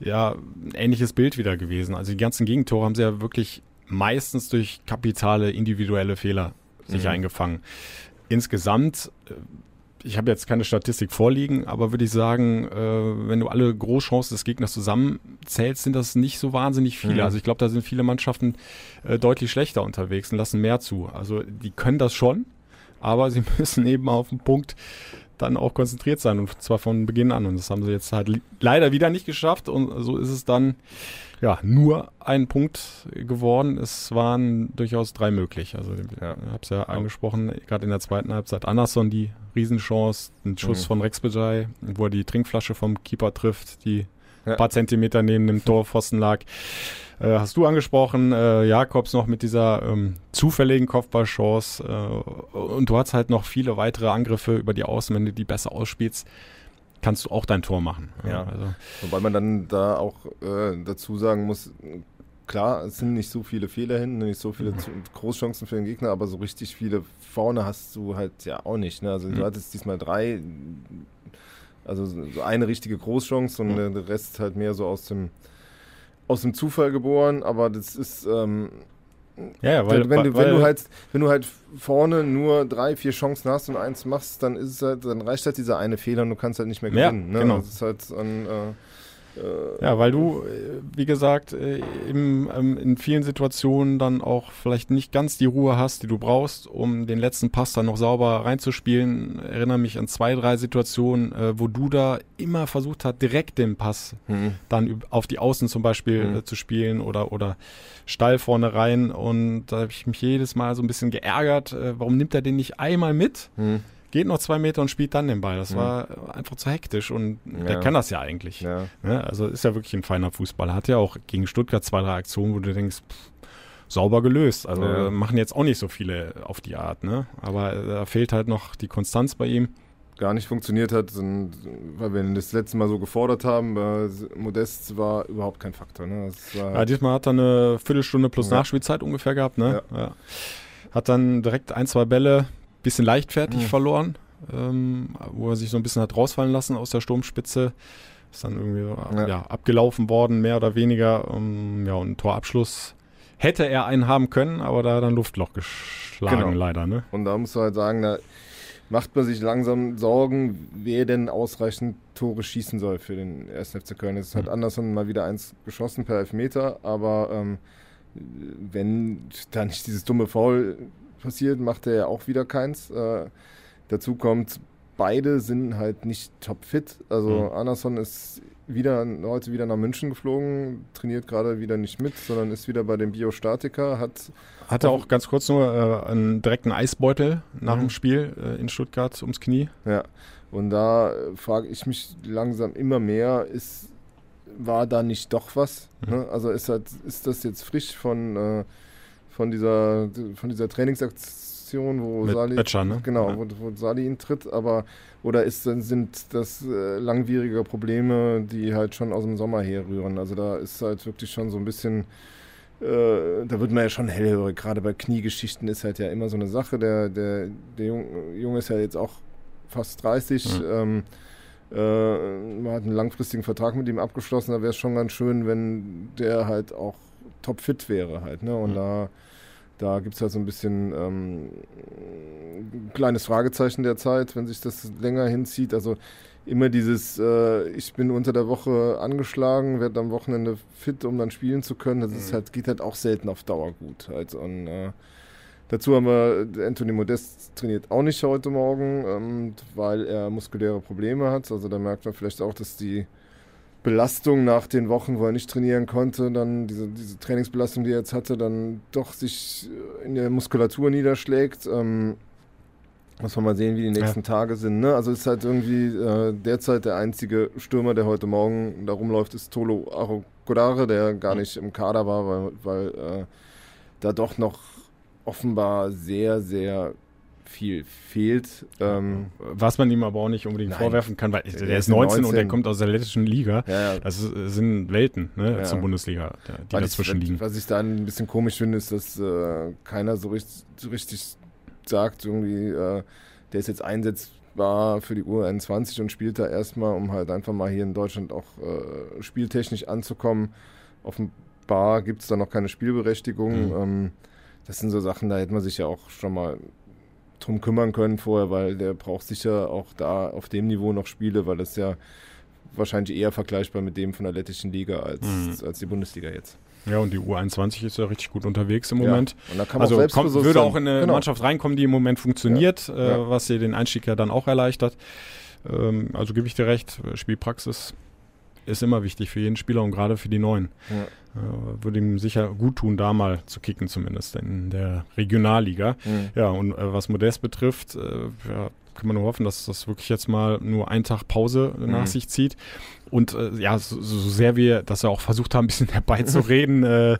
ja, ein ähnliches Bild wieder gewesen. Also die ganzen Gegentore haben sie ja wirklich meistens durch kapitale individuelle Fehler sich mhm. eingefangen insgesamt, äh, ich habe jetzt keine Statistik vorliegen, aber würde ich sagen, äh, wenn du alle Großchancen des Gegners zusammenzählst, sind das nicht so wahnsinnig viele. Mhm. Also ich glaube, da sind viele Mannschaften äh, deutlich schlechter unterwegs und lassen mehr zu. Also die können das schon, aber sie müssen eben auf den Punkt dann auch konzentriert sein und zwar von Beginn an. Und das haben sie jetzt halt leider wieder nicht geschafft und so ist es dann ja, nur ein Punkt geworden. Es waren durchaus drei möglich. Also ja. ich habe es ja, angesprochen, gerade in der zweiten Halbzeit Anderson die Riesenchance, ein Schuss mhm. von Rex Bejai, wo er die Trinkflasche vom Keeper trifft, die ja. paar Zentimeter neben dem Torpfosten lag. Äh, hast du angesprochen, äh, Jakobs noch mit dieser ähm, zufälligen Kopfballchance äh, und du hast halt noch viele weitere Angriffe über die Außen, wenn du die besser ausspielst kannst du auch dein Tor machen. Ja. Also. Wobei man dann da auch äh, dazu sagen muss, klar, es sind nicht so viele Fehler hin, nicht so viele mhm. Großchancen für den Gegner, aber so richtig viele vorne hast du halt ja auch nicht. Ne? Also mhm. du hattest diesmal drei, also so eine richtige Großchance und mhm. der Rest halt mehr so aus dem aus dem Zufall geboren, aber das ist ähm, ja, ja weil, wenn, du, weil, wenn, du halt, wenn du halt vorne nur drei, vier Chancen hast und eins machst, dann ist es halt, dann reicht halt dieser eine Fehler und du kannst halt nicht mehr gewinnen. Ja, ne? genau. Das ist halt ein, äh, ja, weil du, äh, wie gesagt, äh, im, ähm, in vielen Situationen dann auch vielleicht nicht ganz die Ruhe hast, die du brauchst, um den letzten Pass dann noch sauber reinzuspielen. Ich erinnere mich an zwei, drei Situationen, wo du da immer versucht hast, direkt den Pass mhm. dann auf die Außen zum Beispiel mhm. zu spielen oder, oder steil vorne rein. Und da habe ich mich jedes Mal so ein bisschen geärgert. Warum nimmt er den nicht einmal mit? Mhm geht noch zwei Meter und spielt dann den Ball. Das mhm. war einfach zu hektisch und ja. der kann das ja eigentlich. Ja. Ja, also ist ja wirklich ein feiner Fußballer. Hat ja auch gegen Stuttgart zwei, drei Aktionen, wo du denkst, pff, sauber gelöst. Also machen jetzt auch nicht so viele auf die Art, ne? Aber da fehlt halt noch die Konstanz bei ihm. Gar nicht funktioniert hat, weil wir ihn das letzte Mal so gefordert haben. Modest war überhaupt kein Faktor. Ne? ja, diesmal hat er eine Viertelstunde plus Nachspielzeit ungefähr gehabt. Ne? Hat dann direkt ein, zwei Bälle bisschen leichtfertig mhm. verloren, ähm, wo er sich so ein bisschen hat rausfallen lassen aus der Sturmspitze. Ist dann irgendwie ja. ja abgelaufen worden, mehr oder weniger. Um, ja, und Torabschluss hätte er einen haben können, aber da hat er ein Luftloch geschlagen, genau. leider. Ne? Und da muss man halt sagen, da macht man sich langsam Sorgen, wer denn ausreichend Tore schießen soll für den 1. FC Köln. Es hat mhm. Anderson mal wieder eins geschossen per Elfmeter, aber ähm, wenn da nicht dieses dumme Foul passiert, macht er ja auch wieder keins. Äh, dazu kommt, beide sind halt nicht topfit. Also mhm. Anderson ist wieder heute wieder nach München geflogen, trainiert gerade wieder nicht mit, sondern ist wieder bei dem Biostatiker, hat hatte auch ganz kurz nur äh, einen direkten Eisbeutel nach mhm. dem Spiel äh, in Stuttgart ums Knie. Ja, und da äh, frage ich mich langsam immer mehr, ist war da nicht doch was? Mhm. Ne? Also ist, halt, ist das jetzt frisch von äh, von dieser, von dieser Trainingsaktion, wo Mit Sali, Betscher, ne? genau, ja. wo, wo Sali ihn tritt, aber oder ist, sind das äh, langwierige Probleme, die halt schon aus dem Sommer herrühren? Also da ist halt wirklich schon so ein bisschen, äh, da wird man ja schon hellhörig. Gerade bei Kniegeschichten ist halt ja immer so eine Sache. Der, der, der Junge ist ja jetzt auch fast 30. Mhm. Ähm, äh, man hat einen langfristigen Vertrag mit ihm abgeschlossen, da wäre es schon ganz schön, wenn der halt auch topfit wäre halt. Ne? Und mhm. da, da gibt es halt so ein bisschen ähm, ein kleines Fragezeichen derzeit, wenn sich das länger hinzieht. Also immer dieses, äh, ich bin unter der Woche angeschlagen, werde am Wochenende fit, um dann spielen zu können. Das ist mhm. halt, geht halt auch selten auf Dauer gut. Halt. Und, äh, dazu haben wir, Anthony Modest trainiert auch nicht heute Morgen, ähm, weil er muskuläre Probleme hat. Also da merkt man vielleicht auch, dass die Belastung nach den Wochen, wo er nicht trainieren konnte, dann diese, diese Trainingsbelastung, die er jetzt hatte, dann doch sich in der Muskulatur niederschlägt. Ähm, muss man mal sehen, wie die nächsten ja. Tage sind. Ne? Also ist halt irgendwie äh, derzeit der einzige Stürmer, der heute Morgen da rumläuft, ist Tolo Arokodare, der gar nicht im Kader war, weil, weil äh, da doch noch offenbar sehr, sehr viel fehlt. Ähm, Was man ihm aber auch nicht unbedingt nein. vorwerfen kann, weil der, der ist 19, 19, und der kommt aus der lettischen Liga. Ja, ja. Das sind Welten ne, ja. zur Bundesliga, die weil dazwischen ich, liegen. Was ich da ein bisschen komisch finde, ist, dass äh, keiner so richtig, richtig sagt, irgendwie, äh, der ist jetzt einsetzbar für die U21 und spielt da erstmal, um halt einfach mal hier in Deutschland auch äh, spieltechnisch anzukommen. Offenbar gibt es da noch keine Spielberechtigung. Mhm. Ähm, das sind so Sachen, da hätte man sich ja auch schon mal drum kümmern können vorher, weil der braucht sicher auch da auf dem Niveau noch Spiele, weil das ja wahrscheinlich eher vergleichbar mit dem von der lettischen Liga als, mhm. als die Bundesliga jetzt. Ja, und die U21 ist ja richtig gut unterwegs im Moment. Ja, und da kann man also kommt, würde auch in eine genau. Mannschaft reinkommen, die im Moment funktioniert, ja, äh, was ihr den Einstieg ja dann auch erleichtert. Ähm, also gebe ich dir recht, Spielpraxis ist immer wichtig für jeden Spieler und gerade für die Neuen. Ja. Äh, würde ihm sicher gut tun, da mal zu kicken, zumindest in der Regionalliga. Mhm. Ja, und äh, was Modest betrifft, äh, ja, kann man nur hoffen, dass das wirklich jetzt mal nur einen Tag Pause nach mhm. sich zieht. Und äh, ja, so, so, sehr wir, dass wir auch versucht haben, ein bisschen herbeizureden, äh,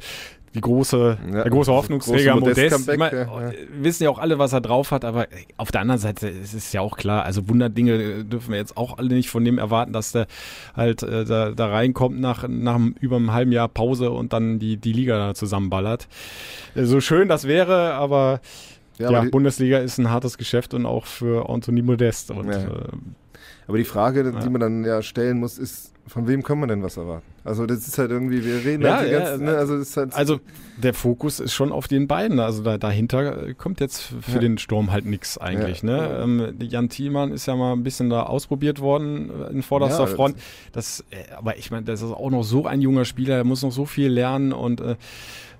die große, ja, der große Hoffnungsträger Modest. Modest meine, ja. Wissen ja auch alle, was er drauf hat, aber auf der anderen Seite ist es ja auch klar, also Wunderdinge dürfen wir jetzt auch alle nicht von dem erwarten, dass der halt äh, da, da reinkommt nach, nach über einem halben Jahr Pause und dann die, die Liga zusammenballert. So schön das wäre, aber ja, ja Bundesliga ist ein hartes Geschäft und auch für Anthony Modest. Und, ja. äh, aber die Frage, die man dann ja stellen muss, ist, von wem kann man denn was erwarten? Also das ist halt irgendwie, wir reden ja, halt die ganzen, ne? also, halt also der Fokus ist schon auf den beiden. Also da, dahinter kommt jetzt für ja. den Sturm halt nichts eigentlich. Ne? Ähm, Jan Thielmann ist ja mal ein bisschen da ausprobiert worden in vorderster Front. Das, äh, aber ich meine, das ist auch noch so ein junger Spieler, er muss noch so viel lernen und äh,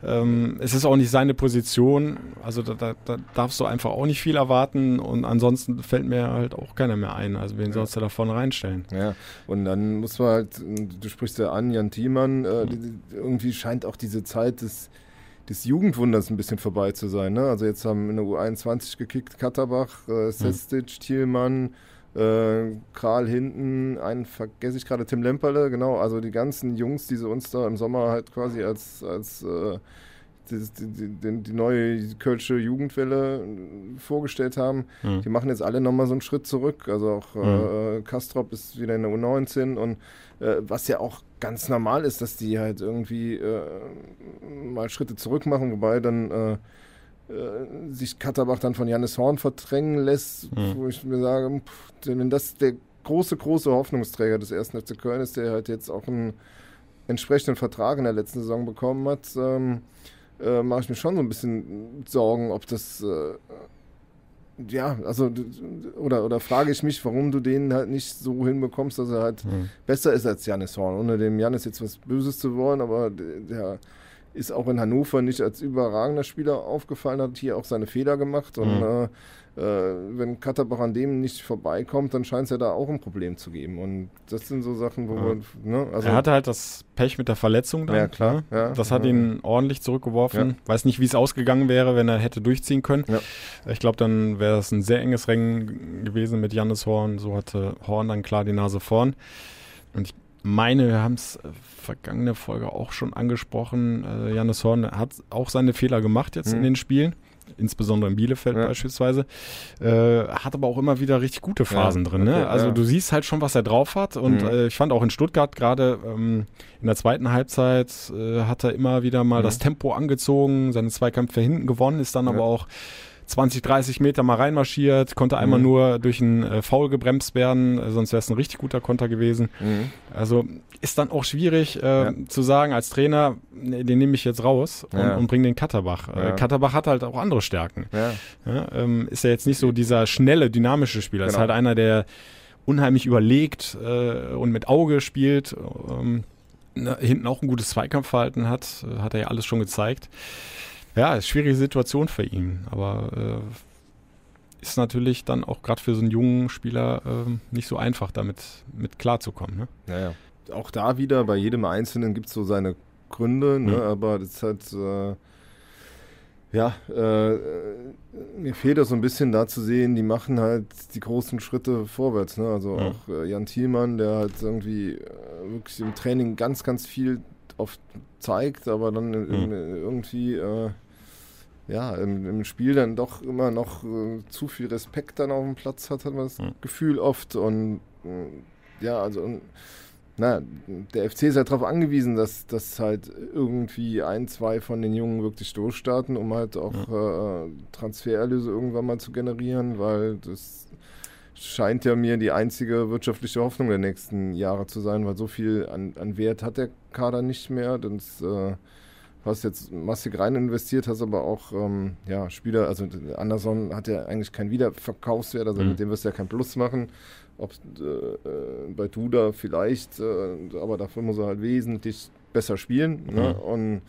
ähm, es ist auch nicht seine Position, also da, da, da, darfst du einfach auch nicht viel erwarten und ansonsten fällt mir halt auch keiner mehr ein. Also wen sollst du da vorne reinstellen? Ja, und dann muss man halt, du sprichst ja an, Jan Thiemann, äh, mhm. irgendwie scheint auch diese Zeit des, des Jugendwunders ein bisschen vorbei zu sein. Ne? Also jetzt haben in der U21 gekickt Katterbach, äh, Sestic, mhm. Thielmann, äh, Kral hinten, einen vergesse ich gerade, Tim Lemperle, genau, also die ganzen Jungs, die sie uns da im Sommer halt quasi als, als äh, die, die, die, neue Kölsche Jugendwelle vorgestellt haben, mhm. die machen jetzt alle nochmal so einen Schritt zurück. Also auch mhm. äh, Kastrop ist wieder in der U19 und äh, was ja auch ganz normal ist, dass die halt irgendwie äh, mal Schritte zurück machen, wobei dann äh, sich Katterbach dann von Jannis Horn verdrängen lässt, mhm. wo ich mir sage, pff, wenn das der große, große Hoffnungsträger des ersten FC Köln ist, der halt jetzt auch einen entsprechenden Vertrag in der letzten Saison bekommen hat, ähm, äh, mache ich mir schon so ein bisschen Sorgen, ob das äh, ja, also oder, oder frage ich mich, warum du den halt nicht so hinbekommst, dass er halt mhm. besser ist als Janis Horn, ohne dem Janis jetzt was Böses zu wollen, aber der, ist auch in Hannover nicht als überragender Spieler aufgefallen, hat hier auch seine Fehler gemacht. Und mhm. äh, äh, wenn Katterbach an dem nicht vorbeikommt, dann scheint es ja da auch ein Problem zu geben. Und das sind so Sachen, wo ja. man. Ne, also er hatte halt das Pech mit der Verletzung dann. Ja, klar. Ne? Ja, das hat ihn ordentlich zurückgeworfen. Weiß nicht, wie es ausgegangen wäre, wenn er hätte durchziehen können. Ich glaube, dann wäre es ein sehr enges Rennen gewesen mit Jannis Horn. So hatte Horn dann klar die Nase vorn. Und ich meine, wir haben es äh, vergangene Folge auch schon angesprochen. Äh, Janis Horn hat auch seine Fehler gemacht jetzt mhm. in den Spielen, insbesondere in Bielefeld ja. beispielsweise. Äh, hat aber auch immer wieder richtig gute Phasen ja, drin. Ne? Okay, also ja. du siehst halt schon, was er drauf hat. Und mhm. äh, ich fand auch in Stuttgart gerade ähm, in der zweiten Halbzeit äh, hat er immer wieder mal mhm. das Tempo angezogen, seine Zweikämpfe hinten gewonnen, ist dann aber auch 20, 30 Meter mal reinmarschiert, konnte einmal Mhm. nur durch einen äh, Foul gebremst werden, äh, sonst wäre es ein richtig guter Konter gewesen. Mhm. Also ist dann auch schwierig äh, Ja. zu sagen als Trainer, nee, den nehme ich jetzt raus und, Ja. und bring den Katterbach. Äh, Ja. Katterbach hat halt auch andere Stärken. Ähm, ist ja jetzt nicht so dieser schnelle, dynamische Spieler. Ist Genau. halt einer, der unheimlich überlegt äh, und mit Auge spielt. Ähm, na, hinten auch ein gutes Zweikampfverhalten hat. Hat er ja alles schon gezeigt. Ja, ist schwierige Situation für ihn. Aber äh, ist natürlich dann auch gerade für so einen jungen Spieler ähm, nicht so einfach, damit mit klarzukommen. Ne? Naja. Auch da wieder, bei jedem Einzelnen gibt es so seine Gründe, ne? Mhm. aber das hat, äh, ja, äh, äh, mir fehlt das so ein bisschen da zu sehen, die machen halt die großen Schritte vorwärts. Ne? Also Ja. auch äh, Jan Thielmann, der halt irgendwie äh, wirklich im Training ganz, ganz viel oft zeigt, aber dann in, irgendwie äh, ja, im, im Spiel dann doch immer noch äh, zu viel Respekt dann auf dem Platz hat, hat man das Ja. Gefühl oft. Und äh, ja, also und, na, der FC ist halt darauf angewiesen, dass, dass halt irgendwie ein, zwei von den Jungen wirklich durchstarten, um halt auch äh, Transfererlöse irgendwann mal zu generieren, weil das scheint ja mir die einzige wirtschaftliche Hoffnung der nächsten Jahre zu sein, weil so viel an, an Wert hat der Kader nicht mehr. Das, äh, hast jetzt massig rein investiert, hast aber auch ähm, ja, Spieler, also Anderson hat ja eigentlich keinen Wiederverkaufswert, also Mhm. mit dem wirst du ja kein Plus machen. Ob äh, äh, bei Duda vielleicht, äh, aber dafür muss er halt wesentlich besser spielen. Ne? Mhm. Und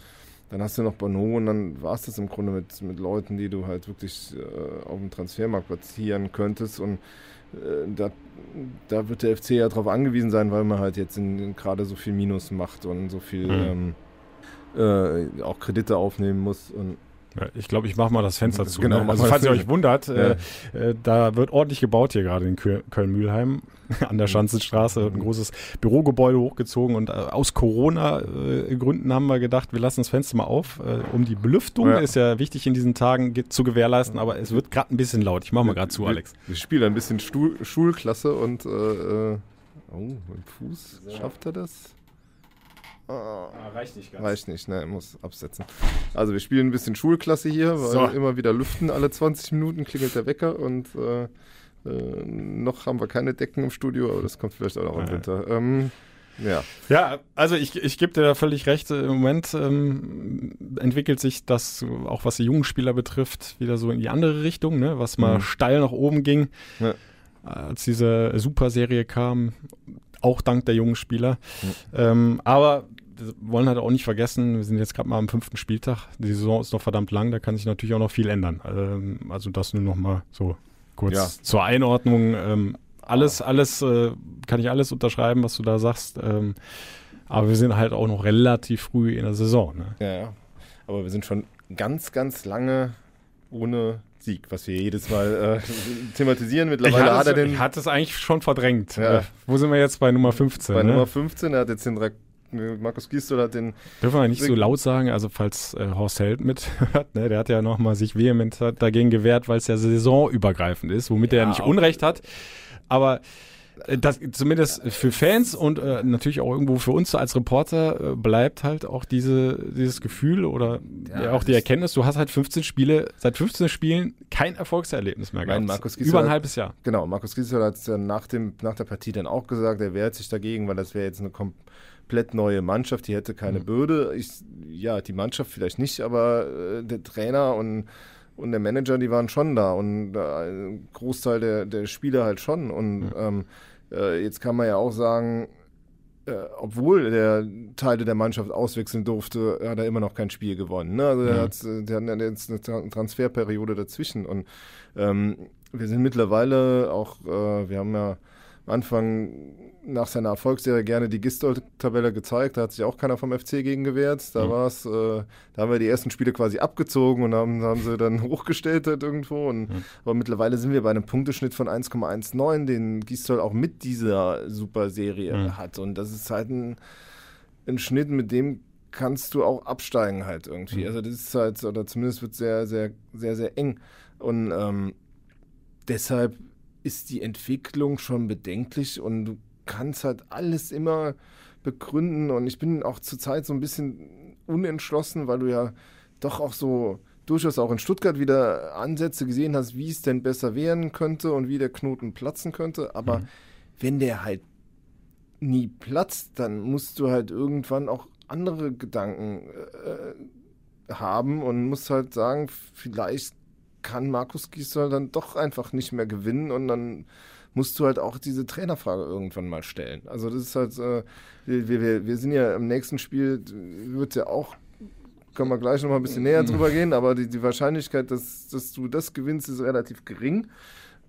dann hast du noch Bono und dann war es das im Grunde mit, mit Leuten, die du halt wirklich äh, auf dem Transfermarkt platzieren könntest. Und äh, da, da wird der FC ja drauf angewiesen sein, weil man halt jetzt gerade so viel Minus macht und so viel Mhm. ähm, äh, auch Kredite aufnehmen muss. Und ich glaube, ich mache mal das Fenster zu. Genau, ne? Also falls ihr euch wundert, Ja. äh, äh, da wird ordentlich gebaut hier gerade in Kö- Köln-Mühlheim an der Schanzenstraße. Wird ein großes Bürogebäude hochgezogen und äh, aus Corona-Gründen haben wir gedacht, wir lassen das Fenster mal auf, äh, um die Belüftung Ja. ist ja wichtig in diesen Tagen ge- zu gewährleisten, aber es wird gerade ein bisschen laut. Ich mache mal gerade zu, wir, Alex. Wir spielen ein bisschen Stuhl, Schulklasse und äh, äh, oh, mit dem Fuß schafft er das? Ah. reicht nicht Reicht nicht, ne, muss absetzen. Also wir spielen ein bisschen Schulklasse hier, weil So. immer wieder lüften, alle 20 Minuten klingelt der Wecker und äh, äh, noch haben wir keine Decken im Studio, aber das kommt vielleicht auch noch im Ja. Winter. Ähm, ja, Ja, also ich, ich gebe dir da völlig recht. Im Moment ähm, entwickelt sich das, auch was die jungen Spieler betrifft, wieder so in die andere Richtung, ne? was mal Mhm. steil nach oben ging, Ja. als diese Super-Serie kam, auch dank der jungen Spieler. Mhm. Ähm, aber wollen halt auch nicht vergessen, wir sind jetzt gerade mal am fünften Spieltag, die Saison ist noch verdammt lang, da kann sich natürlich auch noch viel ändern. Ähm, also das nur noch mal so kurz Ja. zur Einordnung. Ähm, alles, alles, äh, kann ich alles unterschreiben, was du da sagst. Ähm, aber wir sind halt auch noch relativ früh in der Saison. Ne? ja, ja. Aber wir sind schon ganz, ganz lange ohne Sieg, was wir jedes Mal äh, thematisieren. Mittlerweile hat er es, den ich hatte es eigentlich schon verdrängt. Ja. Wo sind wir jetzt bei Nummer 15? bei ne? Nummer 15, er hat jetzt den Dra- Markus Gisdol hat den Dürfen wir nicht so laut sagen, also falls äh, Horst Held mithört, ne, der hat ja nochmal sich vehement dagegen gewehrt, weil es ja saisonübergreifend ist, womit er ja nicht. Unrecht hat. Aber äh, das, zumindest für Fans und äh, natürlich auch irgendwo für uns als Reporter äh, bleibt halt auch diese, dieses Gefühl oder ja, Ja, auch die Erkenntnis, du hast halt 15 Spiele, seit 15 Spielen kein Erfolgserlebnis mehr gehabt. Markus Gisdol Über ein halbes Jahr. Genau, Markus Gisdol hat es ja nach, dem, nach der Partie dann auch gesagt, er wehrt sich dagegen, weil das wäre jetzt eine komplett neue Mannschaft, die hätte keine Bürde. Ich, ja, die Mannschaft vielleicht nicht, aber äh, der Trainer und, und der Manager, die waren schon da und äh, ein Großteil der, der Spieler halt schon. Und ähm, äh, jetzt kann man ja auch sagen, äh, obwohl der Teile der Mannschaft auswechseln durfte, hat er immer noch kein Spiel gewonnen. Ne? Also der, Mhm. hat, der hat jetzt eine Tra- Transferperiode dazwischen und ähm, wir sind mittlerweile auch, äh, wir haben ja Anfang nach seiner Erfolgsserie gerne die Gistol-Tabelle gezeigt, da hat sich auch keiner vom FC gegen gewehrt. Da Mhm. war es, äh, da haben wir die ersten Spiele quasi abgezogen und haben, haben sie dann hochgestellt halt irgendwo. Und, Mhm. Aber mittlerweile sind wir bei einem Punkteschnitt von 1,19, den Gistol auch mit dieser Superserie Mhm. hat. Und das ist halt ein, ein Schnitt, mit dem kannst du auch absteigen halt irgendwie. Mhm. Also das ist halt, oder zumindest wird sehr, sehr, sehr, sehr eng. Und ähm, deshalb ist die Entwicklung schon bedenklich und du kannst halt alles immer begründen. Und ich bin auch zurzeit so ein bisschen unentschlossen, weil du ja doch auch so durchaus auch in Stuttgart wieder Ansätze gesehen hast, wie es denn besser werden könnte und wie der Knoten platzen könnte. Aber mhm. wenn der halt nie platzt, dann musst du halt irgendwann auch andere Gedanken äh, haben und musst halt sagen, vielleicht kann Markus Gisdol dann doch einfach nicht mehr gewinnen und dann musst du halt auch diese Trainerfrage irgendwann mal stellen. Also das ist halt, äh, wir, wir, wir sind ja im nächsten Spiel, wird ja auch, können wir gleich noch mal ein bisschen näher drüber gehen, aber die, die Wahrscheinlichkeit, dass, dass du das gewinnst, ist relativ gering.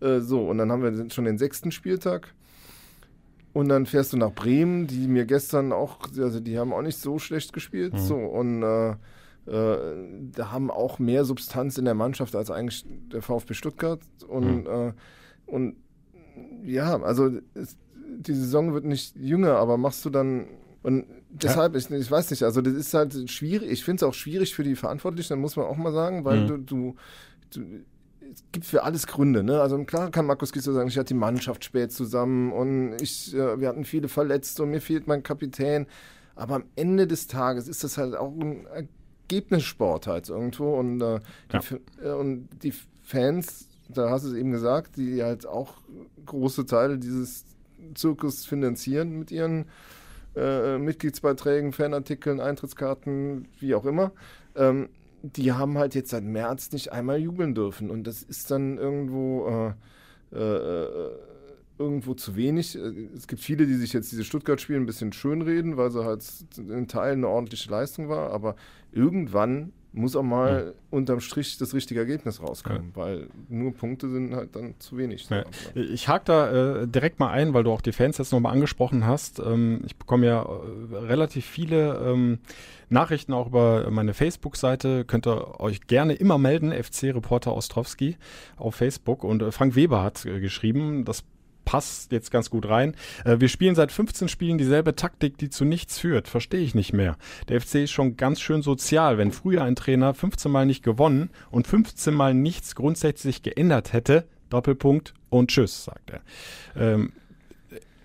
Äh, so, und dann haben wir schon den sechsten Spieltag. Und dann fährst du nach Bremen, die mir gestern auch, also die haben auch nicht so schlecht gespielt. Mhm. So, und äh, da haben auch mehr Substanz in der Mannschaft als eigentlich der VfB Stuttgart. Und, mhm. äh, und ja, also es, die Saison wird nicht jünger, aber machst du dann und deshalb, ja. ich, ich, weiß nicht, also das ist halt schwierig. Ich finde es auch schwierig für die Verantwortlichen, muss man auch mal sagen, weil mhm. du, du, du, es gibt für alles Gründe. Ne? Also klar kann Markus Gisdol sagen, ich hatte die Mannschaft spät zusammen und ich, äh, wir hatten viele Verletzte und mir fehlt mein Kapitän. Aber am Ende des Tages ist das halt auch ein Ergebnissport halt irgendwo und, äh, die, äh, und die Fans da hast du es eben gesagt, die halt auch große Teile dieses Zirkus finanzieren mit ihren äh, Mitgliedsbeiträgen, Fanartikeln, Eintrittskarten, wie auch immer. Ähm, die haben halt jetzt seit März nicht einmal jubeln dürfen. Und das ist dann irgendwo, äh, äh, irgendwo zu wenig. Es gibt viele, die sich jetzt diese Stuttgart-Spiele ein bisschen schönreden, weil sie halt in Teilen eine ordentliche Leistung war. Aber irgendwann muss auch mal ja. unterm Strich das richtige Ergebnis rauskommen, ja. weil nur Punkte sind halt dann zu wenig. Ja. Ich hake da äh, direkt mal ein, weil du auch die Fans jetzt nochmal angesprochen hast. Ähm, ich bekomme ja äh, relativ viele ähm, Nachrichten auch über meine Facebook-Seite. Könnt ihr euch gerne immer melden, FC-Reporter Ostrowski auf Facebook. Und äh, Frank Weber hat äh, geschrieben, das passt jetzt ganz gut rein. Äh, wir spielen seit 15 Spielen dieselbe Taktik, die zu nichts führt. Verstehe ich nicht mehr. Der FC ist schon ganz schön sozial. Wenn früher ein Trainer 15 Mal nicht gewonnen und 15 Mal nichts grundsätzlich geändert hätte, Doppelpunkt und Tschüss, sagt er. Ähm,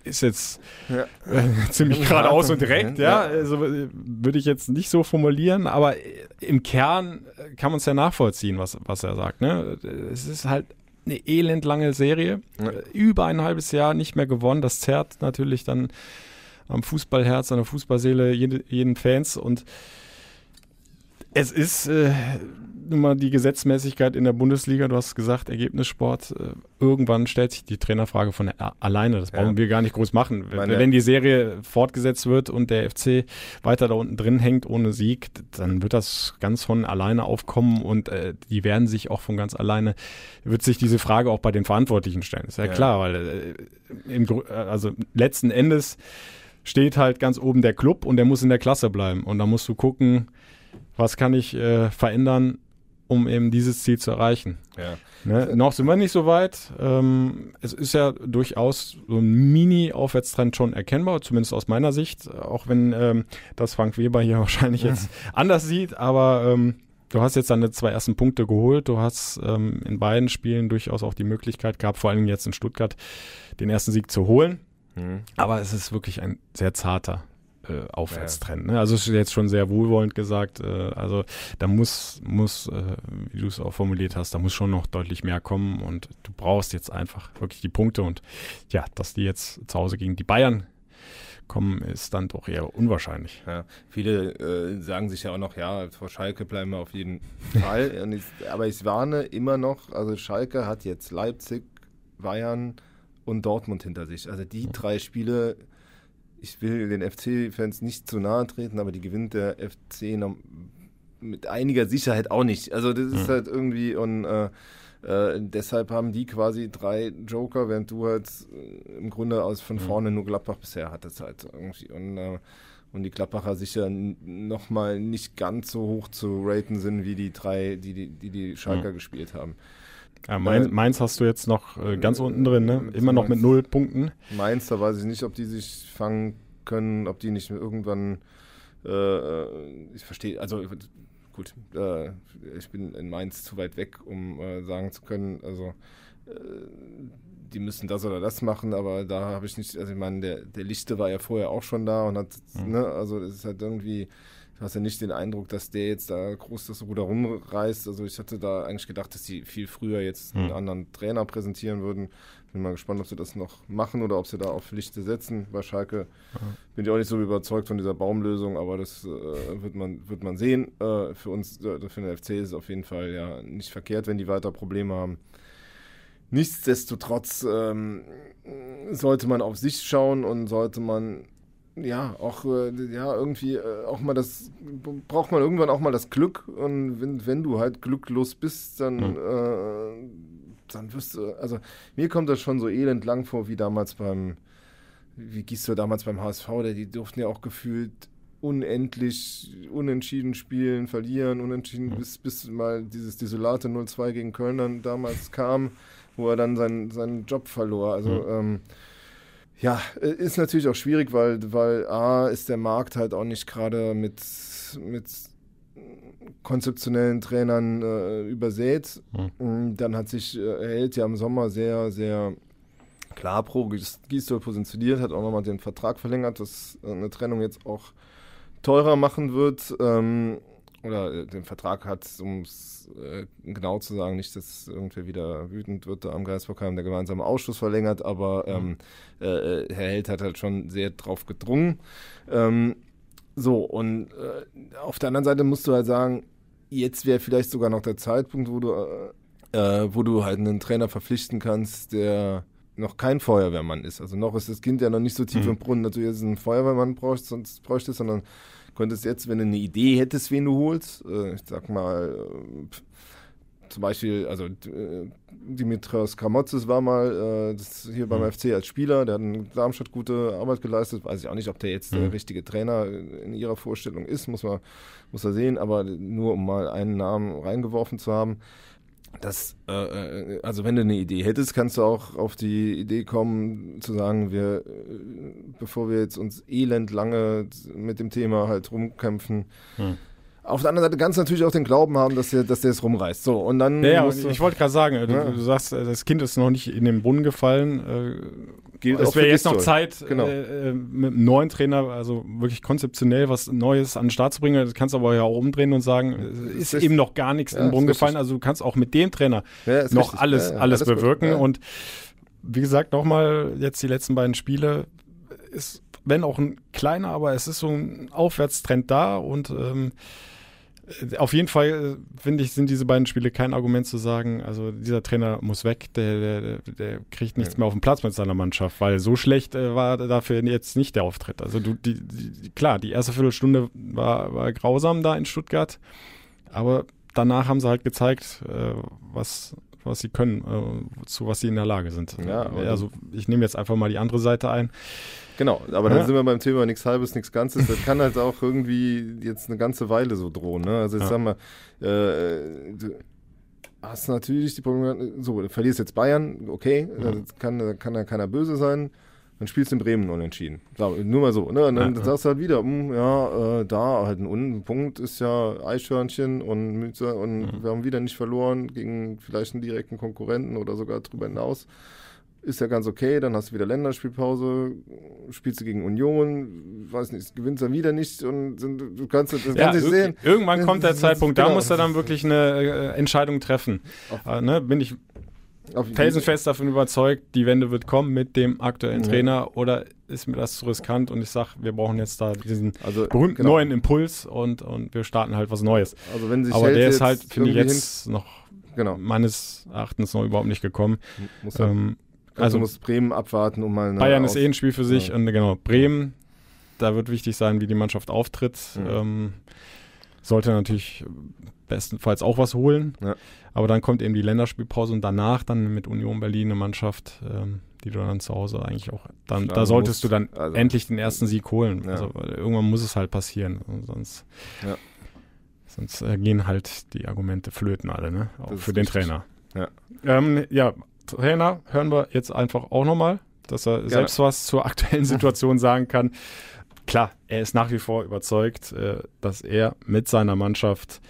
ist jetzt ja. äh, ziemlich geradeaus und direkt, ja. Also äh, würde ich jetzt nicht so formulieren, aber im Kern kann man es ja nachvollziehen, was, was er sagt. Ne? Es ist halt eine elendlange Serie. Ja. Über ein halbes Jahr nicht mehr gewonnen. Das zerrt natürlich dann am Fußballherz, an der Fußballseele jede, jeden Fans. Und es ist äh, nun mal die Gesetzmäßigkeit in der Bundesliga. Du hast gesagt, Ergebnissport. Äh, irgendwann stellt sich die Trainerfrage von alleine. Das brauchen ja. wir gar nicht groß machen. Meine, Wenn die Serie fortgesetzt wird und der FC weiter da unten drin hängt ohne Sieg, dann wird das ganz von alleine aufkommen und äh, die werden sich auch von ganz alleine, wird sich diese Frage auch bei den Verantwortlichen stellen. Ist ja, ja. klar, weil äh, im, äh, also letzten Endes steht halt ganz oben der Club und der muss in der Klasse bleiben. Und da musst du gucken, was kann ich äh, verändern, um eben dieses Ziel zu erreichen. Ja. Ne? Noch sind wir nicht so weit. Ähm, es ist ja durchaus so ein Mini-Aufwärtstrend schon erkennbar, zumindest aus meiner Sicht, auch wenn ähm, das Frank Weber hier wahrscheinlich jetzt anders sieht, aber ähm, du hast jetzt deine zwei ersten Punkte geholt, du hast ähm, in beiden Spielen durchaus auch die Möglichkeit gehabt, vor allem jetzt in Stuttgart, den ersten Sieg zu holen. Mhm. Aber es ist wirklich ein sehr zarter äh, Aufwärtstrend. Ne? Also es ist jetzt schon sehr wohlwollend gesagt. Äh, also da muss, muss äh, wie du es auch formuliert hast, da muss schon noch deutlich mehr kommen und du brauchst jetzt einfach wirklich die Punkte und ja, dass die jetzt zu Hause gegen die Bayern kommen, ist dann doch eher unwahrscheinlich. Ja, viele äh, sagen sich ja auch noch, ja, vor Schalke bleiben wir auf jeden Fall. ich, aber ich warne immer noch, also Schalke hat jetzt Leipzig, Bayern und Dortmund hinter sich. Also die drei Spiele ich will den FC-Fans nicht zu nahe treten, aber die gewinnt der FC noch mit einiger Sicherheit auch nicht. Also das ist mhm. halt irgendwie und äh, äh, deshalb haben die quasi drei Joker, während du halt äh, im Grunde aus von mhm. vorne nur Gladbach bisher hattest halt irgendwie und äh, und die Gladbacher sicher nochmal nicht ganz so hoch zu raten sind wie die drei, die die, die, die Schalker mhm. gespielt haben. Ja, Mainz, Mainz, hast du jetzt noch äh, ganz unten drin, ne? Immer noch mit null Punkten. Mainz, da weiß ich nicht, ob die sich fangen können, ob die nicht irgendwann, äh, äh ich verstehe, also gut, äh, ich bin in Mainz zu weit weg, um äh, sagen zu können, also äh, die müssen das oder das machen, aber da habe ich nicht, also ich meine, der, der Lichte war ja vorher auch schon da und hat, mhm. ne, also es ist halt irgendwie, hast ja nicht den Eindruck, dass der jetzt da groß das Ruder rumreißt. Also ich hatte da eigentlich gedacht, dass sie viel früher jetzt einen anderen Trainer präsentieren würden. Bin mal gespannt, ob sie das noch machen oder ob sie da auf Pflichte setzen. Bei Schalke bin ich auch nicht so überzeugt von dieser Baumlösung, aber das äh, wird, man, wird man sehen. Äh, für uns, äh, für den FC ist es auf jeden Fall ja nicht verkehrt, wenn die weiter Probleme haben. Nichtsdestotrotz ähm, sollte man auf sich schauen und sollte man ja auch äh, ja irgendwie äh, auch mal das braucht man irgendwann auch mal das Glück und wenn, wenn du halt glücklos bist, dann Mhm. äh, dann wirst du also mir kommt das schon so elend lang vor wie damals beim wie gehst du damals beim HSV, der die durften ja auch gefühlt unendlich unentschieden spielen, verlieren, unentschieden, bis, bis mal dieses desolate 0-2 gegen Köln dann damals kam, wo er dann seinen, seinen Job verlor. Also ähm, ja, äh, ist natürlich auch schwierig, weil, weil A, ist der Markt halt auch nicht gerade mit, mit konzeptionellen Trainern äh, übersät. Mhm. Dann hat sich äh, Held ja im Sommer sehr, sehr klar pro Gisdol positioniert, hat auch nochmal den Vertrag verlängert, was äh, eine Trennung jetzt auch teurer machen wird. Ähm, oder äh, den Vertrag hat, um es äh, genau zu sagen, nicht, dass irgendwer wieder wütend wird da am Geistbockheim, der gemeinsame Ausschuss verlängert, aber ähm, äh, Herr Held hat halt schon sehr drauf gedrungen. Ähm, so, und äh, auf der anderen Seite musst du halt sagen, jetzt wäre vielleicht sogar noch der Zeitpunkt, wo du, äh, äh, wo du halt einen Trainer verpflichten kannst, der noch kein Feuerwehrmann ist. Also noch ist das Kind ja noch nicht so tief Mhm. im Brunnen, dass du jetzt einen Feuerwehrmann brauchst, sonst bräuchtest, sondern könntest jetzt, wenn du eine Idee hättest, wen du holst, äh, ich sag mal, äh, zum Beispiel, also äh, Dimitrios Kramotzes war mal äh, hier beim FC als Spieler, der hat in Darmstadt gute Arbeit geleistet. Weiß ich auch nicht, ob der jetzt der richtige Trainer in ihrer Vorstellung ist, muss man, muss man sehen, aber nur um mal einen Namen reingeworfen zu haben. Das, äh, äh, also wenn du eine Idee hättest, kannst du auch auf die Idee kommen, zu sagen, wir, äh, bevor wir jetzt uns elend lange mit dem Thema halt rumkämpfen, Hm. auf der anderen Seite kannst du natürlich auch den Glauben haben, dass der, dass der es rumreißt. So, und dann Ja, ja ich wollte gerade sagen, du, Ja. du sagst, äh, das Kind ist noch nicht in den Brunnen gefallen. Gilt es wäre jetzt noch. Zeit, Genau. äh, äh, mit einem neuen Trainer, also wirklich konzeptionell was Neues an den Start zu bringen. Das kannst du aber ja auch umdrehen und sagen, ist richtig. eben noch gar nichts Ja, in den Brunnen ist gefallen. Also du kannst auch mit dem Trainer Ja, ist noch richtig. alles, Ja, alles, gut. bewirken. Ja. Und wie gesagt, nochmal jetzt die letzten beiden Spiele ist, wenn auch ein kleiner, aber es ist so ein Aufwärtstrend da und ähm, äh, auf jeden Fall, äh, finde ich, sind diese beiden Spiele kein Argument zu sagen, also dieser Trainer muss weg, der, der, der kriegt nichts mehr auf den Platz mit seiner Mannschaft, weil so schlecht äh, war dafür jetzt nicht der Auftritt. Also du, die, die, klar, die erste Viertelstunde war, war grausam da in Stuttgart, aber danach haben sie halt gezeigt, äh, was, was sie können, äh, zu was sie in der Lage sind. Ja, also ich nehme jetzt einfach mal die andere Seite ein. Genau, aber dann Ja. sind wir beim Thema nichts Halbes, nichts Ganzes. Das kann halt auch irgendwie jetzt eine ganze Weile so drohen. Ne? Also jetzt Ja. sagen wir, äh, du hast natürlich die Probleme, so, du verlierst jetzt Bayern, okay, kann, da kann ja keiner böse sein. Dann spielst du in Bremen unentschieden. Nur mal so. Ne? Und dann Ja, sagst du halt wieder, hm, ja, äh, da halt ein Un Punkt ist ja Eichhörnchen und, Mütze und Mhm. wir haben wieder nicht verloren gegen vielleicht einen direkten Konkurrenten oder sogar drüber hinaus ist ja ganz okay, dann hast du wieder Länderspielpause, spielst du gegen Union, weiß nicht, gewinnst dann wieder nicht und du kannst das Ja, irg- sehen. Irgendwann kommt der Zeitpunkt, da genau. muss er dann wirklich eine äh, Entscheidung treffen. Äh, ne? Bin ich felsenfest davon überzeugt, die Wende wird kommen mit dem aktuellen Ja. Trainer oder ist mir das zu riskant und ich sage, wir brauchen jetzt da diesen Also, berühmten genau. neuen Impuls und, und wir starten halt was Neues. Also wenn sich Aber der ist halt, finde ich, jetzt noch genau, meines Erachtens noch überhaupt nicht gekommen. muss Ähm, also also muss Bremen abwarten, um mal Bayern ist eh ein Spiel für sich Ja. und genau, Bremen, da wird wichtig sein, wie die Mannschaft auftritt. Mhm. Ähm, sollte natürlich bestenfalls auch was holen. Ja. Aber dann kommt eben die Länderspielpause und danach dann mit Union Berlin eine Mannschaft, ähm, die du dann zu Hause eigentlich auch, dann, Schlagen da solltest musst. du dann Also- endlich den ersten Sieg holen. Ja. Also irgendwann muss es halt passieren. Und sonst Ja. sonst äh, gehen halt die Argumente flöten alle, ne? Auch für den richtig. Trainer. Ja. Ähm, ja, Trainer hören wir jetzt einfach auch nochmal, dass er selbst was zur aktuellen Situation sagen kann. Klar, er ist nach wie vor überzeugt, äh, dass er mit seiner Mannschaft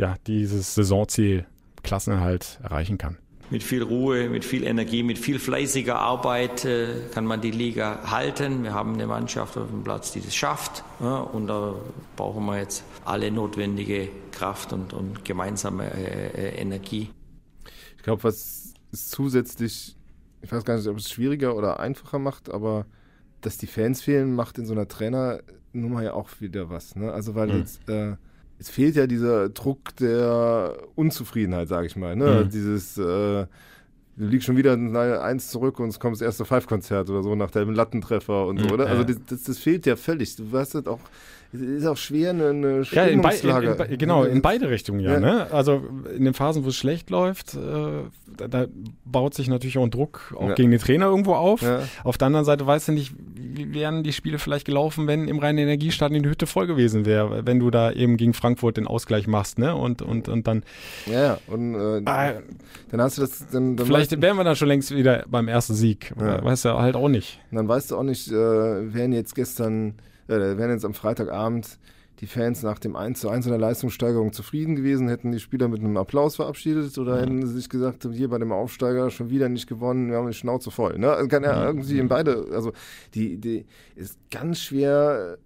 ja dieses Saisonziel Klassenerhalt erreichen kann. mit viel Ruhe, mit viel Energie, mit viel fleißiger Arbeit äh, kann man die Liga halten. Wir haben eine Mannschaft auf dem Platz, die das schafft. Ja, und da brauchen wir jetzt alle notwendige Kraft und, und gemeinsame äh, äh Energie. Ich glaube, was zusätzlich, ich weiß gar nicht, ob es schwieriger oder einfacher macht, aber dass die Fans fehlen, macht in so einer Trainernummer ja auch wieder was. Ne? Also weil mhm. jetzt äh, es fehlt ja dieser Druck der Unzufriedenheit, sage ich mal. Ne? Mhm. Dieses, äh, du liegst schon wieder eins zurück und es kommt das erste Five-Konzert oder so nach deinem Lattentreffer und so, mhm. oder? Also das, das, das, fehlt ja völlig. Du weißt das auch ist auch schwer, eine, eine ja, in, bei, in, in, Genau, in beide Richtungen, ja. ja. Ne? Also in den Phasen, wo es schlecht läuft, äh, da, da, baut sich natürlich auch ein Druck auch ja. gegen den Trainer irgendwo auf. Ja. Auf der anderen Seite weißt du nicht, wie wären die Spiele vielleicht gelaufen, wenn im reinen Energiestadion die Hütte voll gewesen wäre, wenn du da eben gegen Frankfurt den Ausgleich machst, ne? Und, und, und dann. Ja, und äh, ah, dann hast du das. Dann, dann vielleicht wären wir dann schon längst wieder beim ersten Sieg. Weißt du halt auch nicht. Und dann weißt du auch nicht, äh, wären jetzt gestern äh, wären jetzt am Freitagabend die Fans nach dem 1 zu 1 in der Leistungssteigerung zufrieden gewesen, hätten die Spieler mit einem Applaus verabschiedet oder mhm. hätten sie sich gesagt, hier bei dem Aufsteiger schon wieder nicht gewonnen, wir haben die Schnauze voll. Ne? Also kann ja mhm. irgendwie in beide, also die, die ist ganz schwer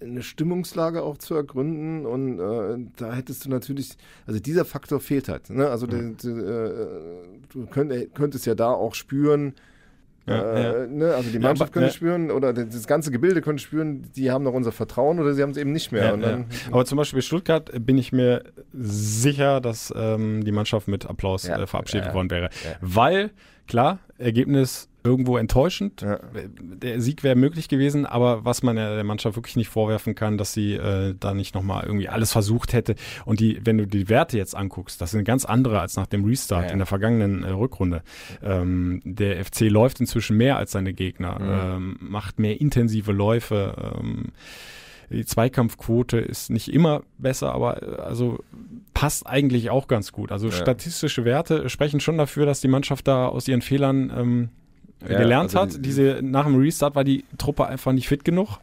eine Stimmungslage auch zu ergründen und äh, da hättest du natürlich, also dieser Faktor fehlt halt. Ne? Also mhm. die, die, äh, du könnt, könntest ja da auch spüren, ja, äh, Ne? Also die Mannschaft ja, könnte spüren oder das ganze Gebilde könnte spüren, die haben noch unser Vertrauen oder sie haben es eben nicht mehr. Dann, Aber zum Beispiel Stuttgart bin ich mir sicher, dass ähm, die Mannschaft mit Applaus äh, verabschiedet worden wäre. Weil, klar, Ergebnis irgendwo enttäuschend. Ja. Der Sieg wäre möglich gewesen, aber was man der Mannschaft wirklich nicht vorwerfen kann, dass sie äh, da nicht nochmal irgendwie alles versucht hätte. Und die, wenn du die Werte jetzt anguckst, das sind ganz andere als nach dem Restart ja, in der vergangenen äh, Rückrunde. Ähm, der FC läuft inzwischen mehr als seine Gegner, ähm, macht mehr intensive Läufe. Ähm, die Zweikampfquote ist nicht immer besser, aber äh, also passt eigentlich auch ganz gut. Also ja. statistische Werte sprechen schon dafür, dass die Mannschaft da aus ihren Fehlern ähm, ja, gelernt also hat. Diese, nach dem Restart war die Truppe einfach nicht fit genug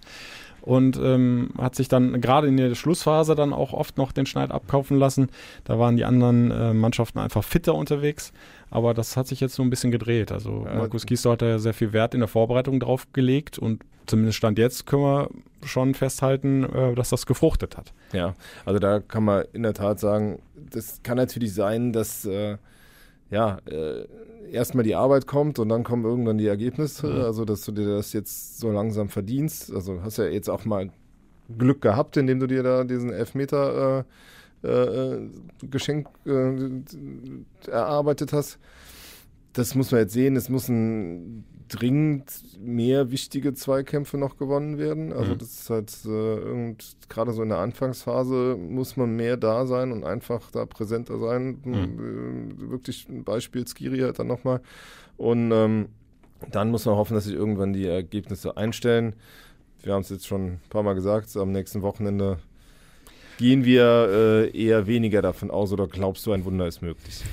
und ähm, hat sich dann gerade in der Schlussphase dann auch oft noch den Schneid abkaufen lassen. Da waren die anderen äh, Mannschaften einfach fitter unterwegs. Aber das hat sich jetzt so ein bisschen gedreht. Also ja, Markus Giesler hat da sehr viel Wert in der Vorbereitung drauf gelegt und zumindest Stand jetzt können wir schon festhalten, äh, dass das gefruchtet hat. Ja, also da kann man in der Tat sagen, das kann natürlich sein, dass äh, ja, äh, erstmal die Arbeit kommt und dann kommen irgendwann die Ergebnisse. Mhm. Also, dass du dir das jetzt so langsam verdienst. Also, hast ja jetzt auch mal Glück gehabt, indem du dir da diesen Elfmeter äh, äh, Geschenk äh, erarbeitet hast. Das muss man jetzt sehen. Es muss ein dringend mehr wichtige Zweikämpfe noch gewonnen werden. Also mhm. das ist halt äh, gerade so in der Anfangsphase muss man mehr da sein und einfach da präsenter sein. Mhm. Äh, wirklich ein Beispiel Skiri halt dann nochmal. Und ähm, dann muss man hoffen, dass sich irgendwann die Ergebnisse einstellen. Wir haben es jetzt schon ein paar Mal gesagt, am nächsten Wochenende gehen wir äh, eher weniger davon aus oder glaubst du, ein Wunder ist möglich?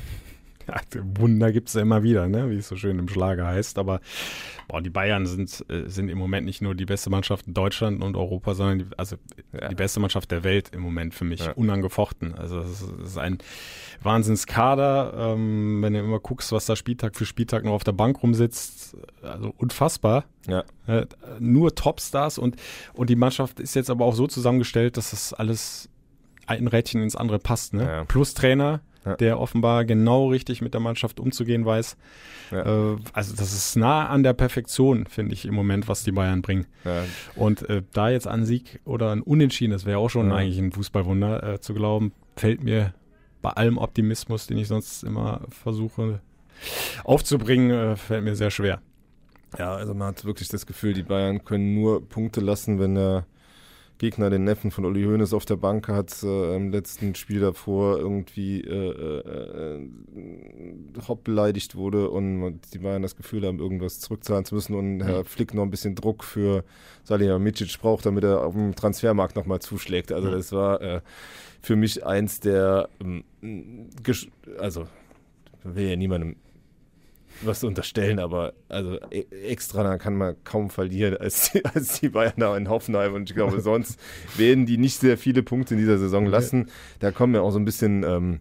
Ja, Wunder gibt es ja immer wieder, ne? wie es so schön im Schlager heißt. Aber boah, die Bayern sind, äh, sind im Moment nicht nur die beste Mannschaft in Deutschland und Europa, sondern die, also ja. die beste Mannschaft der Welt im Moment für mich, ja. unangefochten. Also es ist, ein Wahnsinnskader. Ähm, wenn du immer guckst, was da Spieltag für Spieltag noch auf der Bank rumsitzt, also unfassbar. Ja. Äh, nur Topstars und, und die Mannschaft ist jetzt aber auch so zusammengestellt, dass das alles ein Rädchen ins andere passt. Ne? Ja. Plus Trainer, ja. der offenbar genau richtig mit der Mannschaft umzugehen weiß. Ja. Äh, also das ist nah an der Perfektion, finde ich im Moment, was die Bayern bringen. Ja. Und äh, da jetzt an Sieg oder ein Unentschieden, das wäre auch schon eigentlich ein Fußballwunder äh, zu glauben, fällt mir bei allem Optimismus, den ich sonst immer versuche aufzubringen, äh, fällt mir sehr schwer. Ja, also man hat wirklich das Gefühl, die Bayern können nur Punkte lassen, wenn der Gegner, den Neffen von Uli Hoeneß auf der Bank hat, äh, im letzten Spiel davor irgendwie äh, äh, äh hopp beleidigt wurde und die Bayern das Gefühl haben, irgendwas zurückzahlen zu müssen und Herr Flick noch ein bisschen Druck für Salihamidzic braucht, damit er auf dem Transfermarkt nochmal zuschlägt. Also das war äh, für mich eins der, ähm, also will ja niemandem was unterstellen, aber also e, extra kann man kaum verlieren als die, als die Bayern da in Hoffenheim und ich glaube, sonst werden die nicht sehr viele Punkte in dieser Saison lassen. Da kommen ja auch so ein bisschen ähm,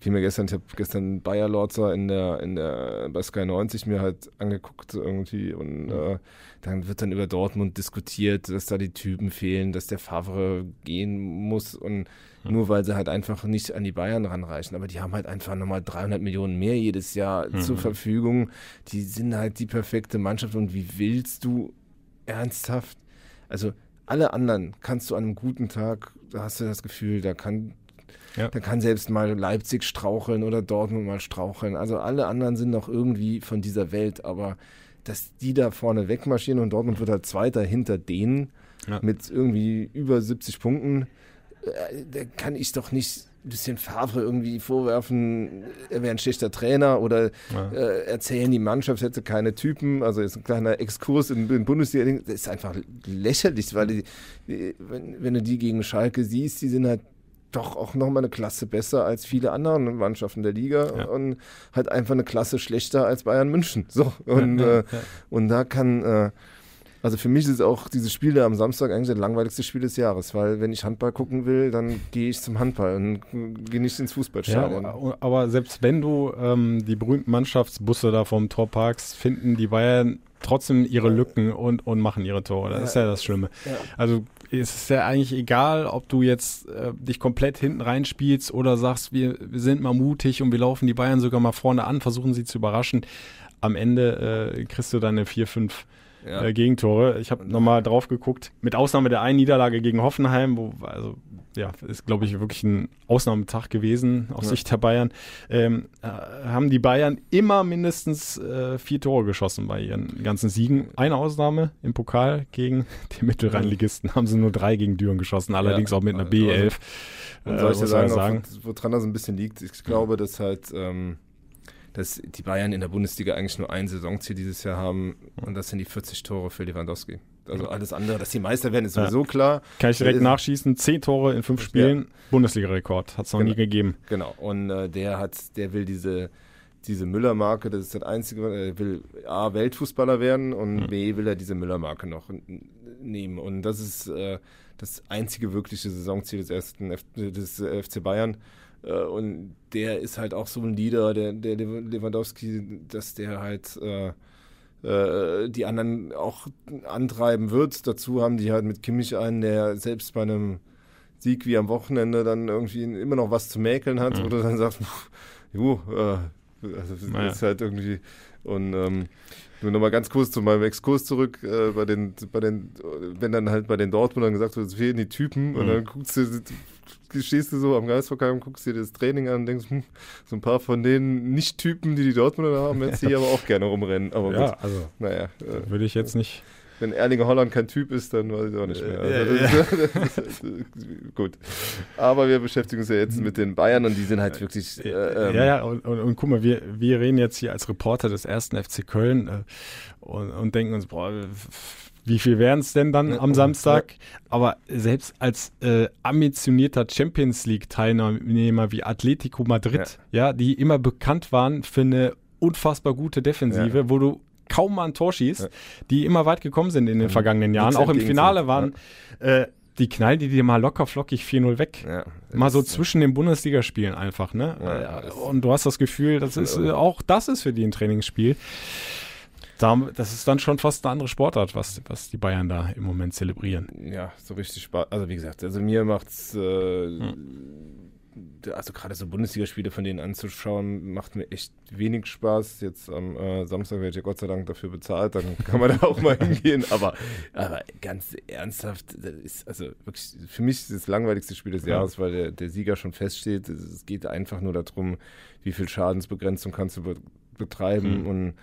wie mir gestern, ich habe gestern Bayer Lorzer in der, in der, bei Sky 90 mir halt angeguckt irgendwie und mhm. äh, dann wird dann über Dortmund diskutiert, dass da die Typen fehlen, dass der Favre gehen muss und mhm. nur weil sie halt einfach nicht an die Bayern ranreichen. Aber die haben halt einfach nochmal 300 Millionen mehr jedes Jahr mhm. zur Verfügung. Die sind halt die perfekte Mannschaft und wie willst du ernsthaft, also alle anderen kannst du an einem guten Tag, da hast du das Gefühl, da kann ja. Da kann selbst mal Leipzig straucheln oder Dortmund mal straucheln. Also alle anderen sind noch irgendwie von dieser Welt, aber dass die da vorne wegmarschieren und Dortmund wird halt Zweiter hinter denen ja. mit irgendwie über 70 Punkten, da kann ich doch nicht ein bisschen Favre irgendwie vorwerfen, er wäre ein schlechter Trainer oder ja. äh, erzählen, die Mannschaft hätte keine Typen. Also jetzt ein kleiner Exkurs in, in Bundesliga. Das ist einfach lächerlich, weil die, die, wenn, wenn, du die gegen Schalke siehst, die sind halt doch auch nochmal eine Klasse besser als viele andere Mannschaften der Liga ja. und halt einfach eine Klasse schlechter als Bayern München. So. Und, ja, ja, äh, und da kann, äh, also für mich ist auch dieses Spiel da am Samstag eigentlich das langweiligste Spiel des Jahres, weil wenn ich Handball gucken will, dann gehe ich zum Handball und gehe nicht ins Fußballstadion. Ja, aber selbst wenn du ähm, die berühmten Mannschaftsbusse da vom Tor parkst, finden die Bayern trotzdem ihre Lücken und, und machen ihre Tore. Das ist ja das Schlimme. Also es ist ja eigentlich egal, ob du jetzt äh, dich komplett hinten reinspielst oder sagst, wir, wir sind mal mutig und wir laufen die Bayern sogar mal vorne an, versuchen sie zu überraschen. Am Ende äh, kriegst du deine vier, fünf ja. äh, Gegentore. Ich habe nochmal drauf geguckt, mit Ausnahme der einen Niederlage gegen Hoffenheim, wo also ja, ist, glaube ich, wirklich ein Ausnahmetag gewesen aus ja. Sicht der Bayern, ähm, äh, haben die Bayern immer mindestens äh, vier Tore geschossen bei ihren ganzen Siegen. Eine Ausnahme im Pokal gegen die Mittelrheinligisten haben sie nur drei gegen Düren geschossen, allerdings ja. auch mit einer B11. Und soll ich dir sagen, sagen? woran das ein bisschen liegt? Ich glaube, dass halt ähm, dass die Bayern in der Bundesliga eigentlich nur ein Saisonziel dieses Jahr haben und das sind die 40 Tore für Lewandowski. Also alles andere, dass die Meister werden, ist sowieso ja. klar. Kann ich direkt nachschießen. Zehn Tore in fünf Spielen, ja. Bundesliga-Rekord. Hat es noch genau. nie gegeben. Genau. Und äh, der hat, der will diese, diese Müller-Marke, das ist das Einzige, er will A, Weltfußballer werden und mhm. B, will er diese Müller-Marke noch nehmen. Und das ist äh, das einzige wirkliche Saisonziel des ersten F des FC Bayern. Äh, und der ist halt auch so ein Leader, der, der Lewandowski, dass der halt äh, äh, die anderen auch antreiben wird. Dazu haben die halt mit Kimmich einen, der selbst bei einem Sieg wie am Wochenende dann irgendwie immer noch was zu mäkeln hat, mhm. oder dann sagt, jo, äh, also das naja. ist halt irgendwie und ähm, nur nochmal ganz kurz zu meinem Exkurs zurück, äh, bei den, bei den, wenn dann halt bei den Dortmundern gesagt wird, es fehlen die Typen mhm. und dann guckst du, stehst du so am Geistverkehr und guckst dir das Training an und denkst, hm, so ein paar von den Nicht-Typen, die die Dortmunder haben, jetzt hier aber auch gerne rumrennen. Aber ja, gut. also, naja. Äh, würde ich jetzt nicht wenn Erlinger Holland kein Typ ist, dann weiß ich auch nicht mehr. Also das, das, gut. Aber wir beschäftigen uns ja jetzt mit den Bayern und die sind halt wirklich. Äh, ähm, ja, ja, und, und, und, guck mal, wir, wir reden jetzt hier als Reporter des ersten FC Köln äh, und, und denken uns, boah, wie viel wären es denn dann am Samstag? Aber selbst als äh, ambitionierter Champions League-Teilnehmer wie Atletico Madrid, ja. ja. die immer bekannt waren für eine unfassbar gute Defensive, ja. wo du kaum mal ein Tor schießt, ja. die immer weit gekommen sind in den vergangenen Jahren, auch im Finale waren. Äh, die knallen die dir mal locker flockig 4-0 weg. Ja, mal so zwischen den Bundesligaspielen einfach, ne? Ja, und du hast das Gefühl, das ist äh, auch das ist für die ein Trainingsspiel das ist dann schon fast eine andere Sportart, was, was die Bayern da im Moment zelebrieren. Ja, so richtig Spaß. Also wie gesagt, also mir macht's, äh, hm. also gerade so Bundesligaspiele von denen anzuschauen, macht mir echt wenig Spaß. Jetzt am äh, Samstag werde ich ja Gott sei Dank dafür bezahlt, dann kann man da auch mal hingehen. Aber, aber ganz ernsthaft, das ist also wirklich für mich das langweiligste Spiel des Jahres, ja. weil der, der Sieger schon feststeht. Es geht einfach nur darum, wie viel Schadensbegrenzung kannst du betreiben. Mhm. Und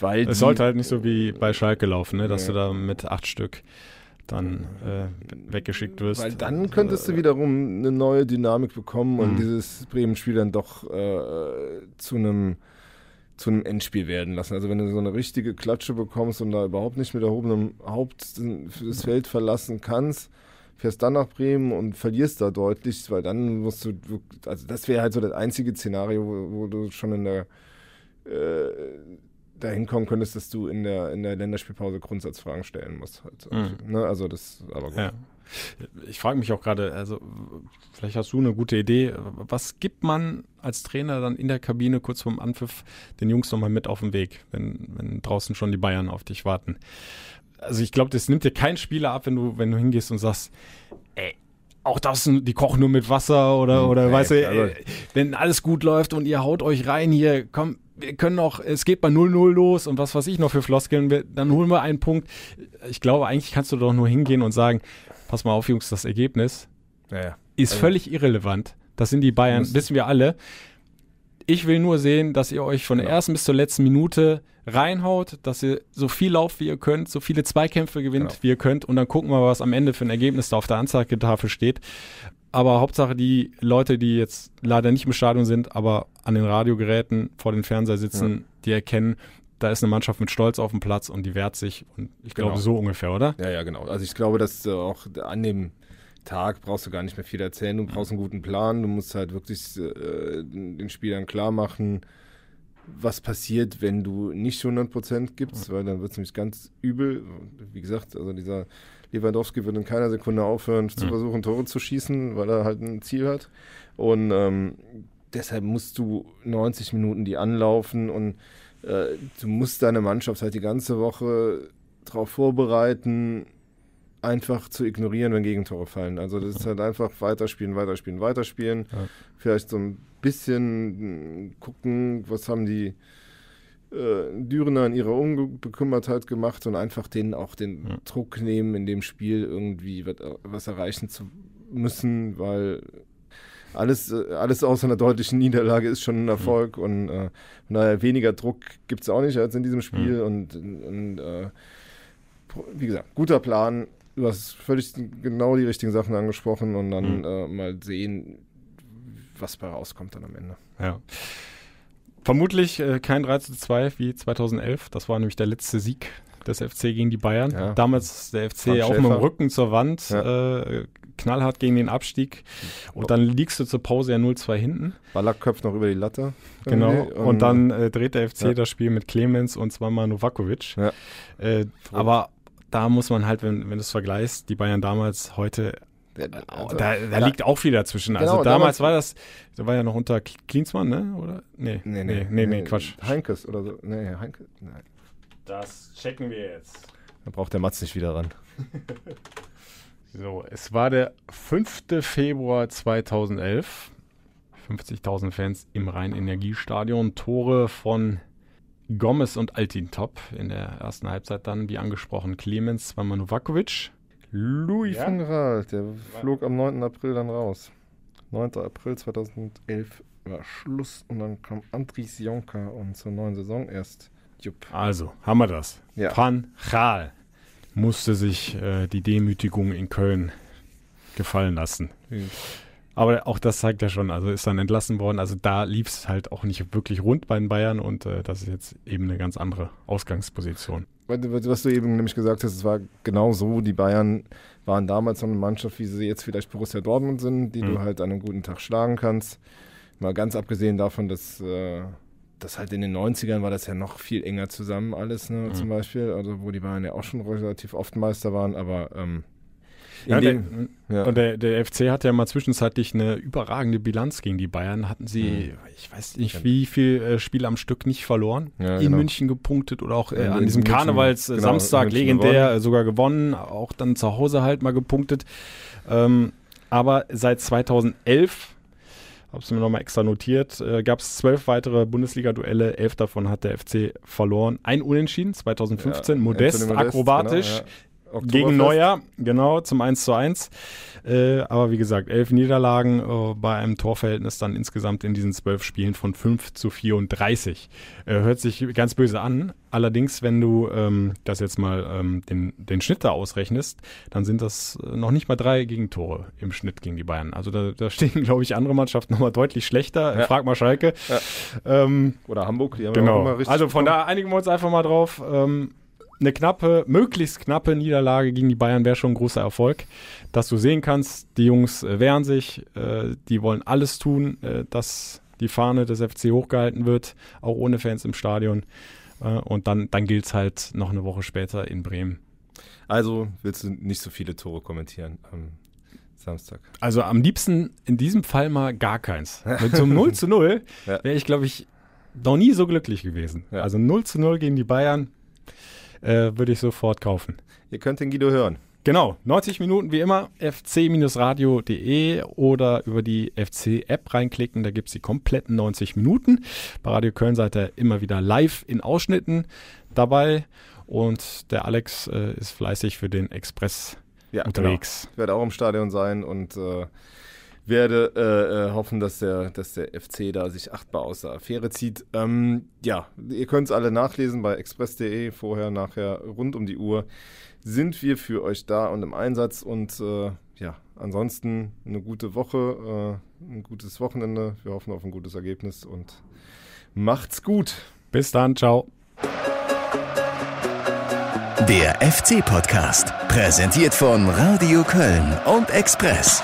weil es sollte halt nicht so wie bei Schalke laufen, ne? dass ja. du da mit acht Stück dann äh, weggeschickt wirst. Weil dann könntest du wiederum eine neue Dynamik bekommen mhm. und dieses Bremen-Spiel dann doch äh, zu einem zu einem Endspiel werden lassen. Also wenn du so eine richtige Klatsche bekommst und da überhaupt nicht mit erhobenem Haupt das Feld verlassen kannst, fährst dann nach Bremen und verlierst da deutlich, weil dann musst du, also das wäre halt so das einzige Szenario, wo, wo du schon in der äh, dahin kommen könntest, dass du in der, in der Länderspielpause Grundsatzfragen stellen musst. Halt. Mhm. Ne? Also das, aber gut. Ja. Ich frage mich auch gerade, also vielleicht hast du eine gute Idee. Was gibt man als Trainer dann in der Kabine kurz vorm Anpfiff den Jungs nochmal mit auf den Weg, wenn, wenn draußen schon die Bayern auf dich warten? Also ich glaube, das nimmt dir kein Spieler ab, wenn du, wenn du hingehst und sagst, ey, auch das, die kochen nur mit Wasser oder, hm, oder nee, weißt du, also, wenn alles gut läuft und ihr haut euch rein hier, komm, wir können noch, es geht bei 0-0 los und was weiß ich noch für Floskeln, dann holen wir einen Punkt. Ich glaube, eigentlich kannst du doch nur hingehen und sagen, pass mal auf, Jungs, das Ergebnis ja, ja. ist also, völlig irrelevant. Das sind die Bayern, wissen wir alle. Ich will nur sehen, dass ihr euch von der ersten bis zur letzten Minute reinhaut, dass ihr so viel lauft, wie ihr könnt, so viele Zweikämpfe gewinnt, genau. wie ihr könnt und dann gucken wir, was am Ende für ein Ergebnis da auf der Anzeigetafel steht. Aber Hauptsache die Leute, die jetzt leider nicht im Stadion sind, aber an den Radiogeräten vor den Fernseher sitzen, ja. die erkennen, da ist eine Mannschaft mit Stolz auf dem Platz und die wehrt sich. Und ich genau. glaube, so ungefähr, oder? Ja, ja, genau. Also ich glaube, dass äh, auch an dem Tag brauchst du gar nicht mehr viel erzählen. Du brauchst einen guten Plan. Du musst halt wirklich äh, den Spielern klar machen, was passiert, wenn du nicht 100% gibst, weil dann wird es nämlich ganz übel. Wie gesagt, also dieser Lewandowski wird in keiner Sekunde aufhören zu versuchen, Tore zu schießen, weil er halt ein Ziel hat. Und ähm, deshalb musst du 90 Minuten die anlaufen und äh, du musst deine Mannschaft halt die ganze Woche darauf vorbereiten, einfach zu ignorieren, wenn Gegentore fallen. Also das ist halt einfach weiterspielen, weiterspielen, weiterspielen. Ja. Vielleicht so ein bisschen gucken, was haben die äh, Dürener in ihrer Unbekümmertheit gemacht und einfach denen auch den ja. Druck nehmen, in dem Spiel irgendwie was erreichen zu müssen, weil alles, äh, alles außer einer deutlichen Niederlage ist schon ein Erfolg mhm. und äh, daher weniger Druck gibt es auch nicht als in diesem Spiel mhm. und, und äh, wie gesagt, guter Plan. Du hast völlig genau die richtigen Sachen angesprochen und dann mhm. äh, mal sehen, was bei rauskommt dann am Ende. Ja. Vermutlich äh, kein 3 zu 2 wie 2011. Das war nämlich der letzte Sieg des FC gegen die Bayern. Ja. Damals der FC auch mit dem Rücken zur Wand, ja. äh, knallhart gegen den Abstieg. Und dann liegst du zur Pause ja 0-2 hinten. Ballack köpft noch über die Latte. Genau. Und, und, dann äh, dreht der FC ja. das Spiel mit Clemens und zweimal Novakovic. Äh, aber da muss man halt, wenn, wenn du es vergleichst, die Bayern damals heute also, da, da liegt auch viel dazwischen. Genau, also damals, damals, war das, da war ja noch unter Klinsmann, ne? Oder? Nee, nee, nee, nee, nee, nee Quatsch. Heinkes oder so. Nee, Heinkes. Nein. Das checken wir jetzt. Da braucht der Matz nicht wieder ran. so, es war der 5. Februar 2011. 50.000 Fans im Rhein-Energiestadion. Tore von Gomez und Altintop in der ersten Halbzeit dann, wie angesprochen, Clemens, zweimal Novakovic. Louis ja? van Gaal, der flog am 9. April dann raus. 9. April 2011 war Schluss und dann kam Andries Jonka und zur neuen Saison erst Jupp. Also, haben wir das. Ja. Van Gaal musste sich äh, die Demütigung in Köln gefallen lassen. Mhm. Aber auch das zeigt ja schon, also ist dann entlassen worden. Also da lief es halt auch nicht wirklich rund bei den Bayern und äh, das ist jetzt eben eine ganz andere Ausgangsposition. Was du eben nämlich gesagt hast, es war genau so, die Bayern waren damals so eine Mannschaft, wie sie jetzt vielleicht Borussia Dortmund sind, die mhm. du halt an einem guten Tag schlagen kannst. Mal ganz abgesehen davon, dass äh, das halt in den 90ern war das ja noch viel enger zusammen alles, ne, mhm. zum Beispiel, also wo die Bayern ja auch schon relativ oft Meister waren, aber ähm, ja, der, ja. Und der, der FC hat ja mal zwischenzeitlich eine überragende Bilanz gegen die Bayern. Hatten sie, mhm. ich weiß nicht, wie viel äh, Spiele am Stück nicht verloren. Ja, in genau. München gepunktet oder auch äh, an diesem Karnevals genau, Samstag legendär gewonnen. sogar gewonnen. Auch dann zu Hause halt mal gepunktet. Ähm, aber seit 2011 habe es mir nochmal extra notiert, äh, gab es zwölf weitere Bundesliga-Duelle, elf davon hat der FC verloren. Ein Unentschieden, 2015, ja, modest, modest, akrobatisch. Genau, ja. Gegen Neuer, genau, zum 1 zu 1. Äh, aber wie gesagt, elf Niederlagen äh, bei einem Torverhältnis dann insgesamt in diesen zwölf Spielen von 5 zu 34. Äh, hört sich ganz böse an. Allerdings, wenn du ähm, das jetzt mal ähm, den, den Schnitt da ausrechnest, dann sind das äh, noch nicht mal drei Gegentore im Schnitt gegen die Bayern. Also da, da stehen, glaube ich, andere Mannschaften nochmal deutlich schlechter. Ja. Frag mal Schalke. Ja. Ähm, Oder Hamburg, die haben genau. ja auch immer richtig. Also von da einigen wir uns einfach mal drauf. Ähm, eine knappe, möglichst knappe Niederlage gegen die Bayern wäre schon ein großer Erfolg. Dass du sehen kannst, die Jungs äh, wehren sich, äh, die wollen alles tun, äh, dass die Fahne des FC hochgehalten wird, auch ohne Fans im Stadion. Äh, und dann, dann gilt es halt noch eine Woche später in Bremen Also willst du nicht so viele Tore kommentieren am Samstag. Also am liebsten in diesem Fall mal gar keins. Mit so einem 0 zu 0 Ja. wäre ich, glaube ich, noch nie so glücklich gewesen. Ja. Also 0 zu 0 gegen die Bayern äh, würde ich sofort kaufen. Ihr könnt den Guido hören. Genau, 90 Minuten wie immer, fc-radio.de oder über die FC-App reinklicken, da gibt es die kompletten 90 Minuten. Bei Radio Köln seid ihr immer wieder live in Ausschnitten dabei und der Alex äh, ist fleißig für den Express Ja, unterwegs. Genau. Ich werde auch im Stadion sein und äh, werde äh, äh, hoffen, dass der, dass der FC da sich achtbar aus der Affäre zieht. Ähm, ja, ihr könnt es alle nachlesen bei express.de, vorher, nachher, rund um die Uhr sind wir für euch da und im Einsatz und äh, ja, ansonsten eine gute Woche, äh, ein gutes Wochenende. Wir hoffen auf ein gutes Ergebnis und macht's gut. Bis dann, ciao. Der FC-Podcast, präsentiert von Radio Köln und Express.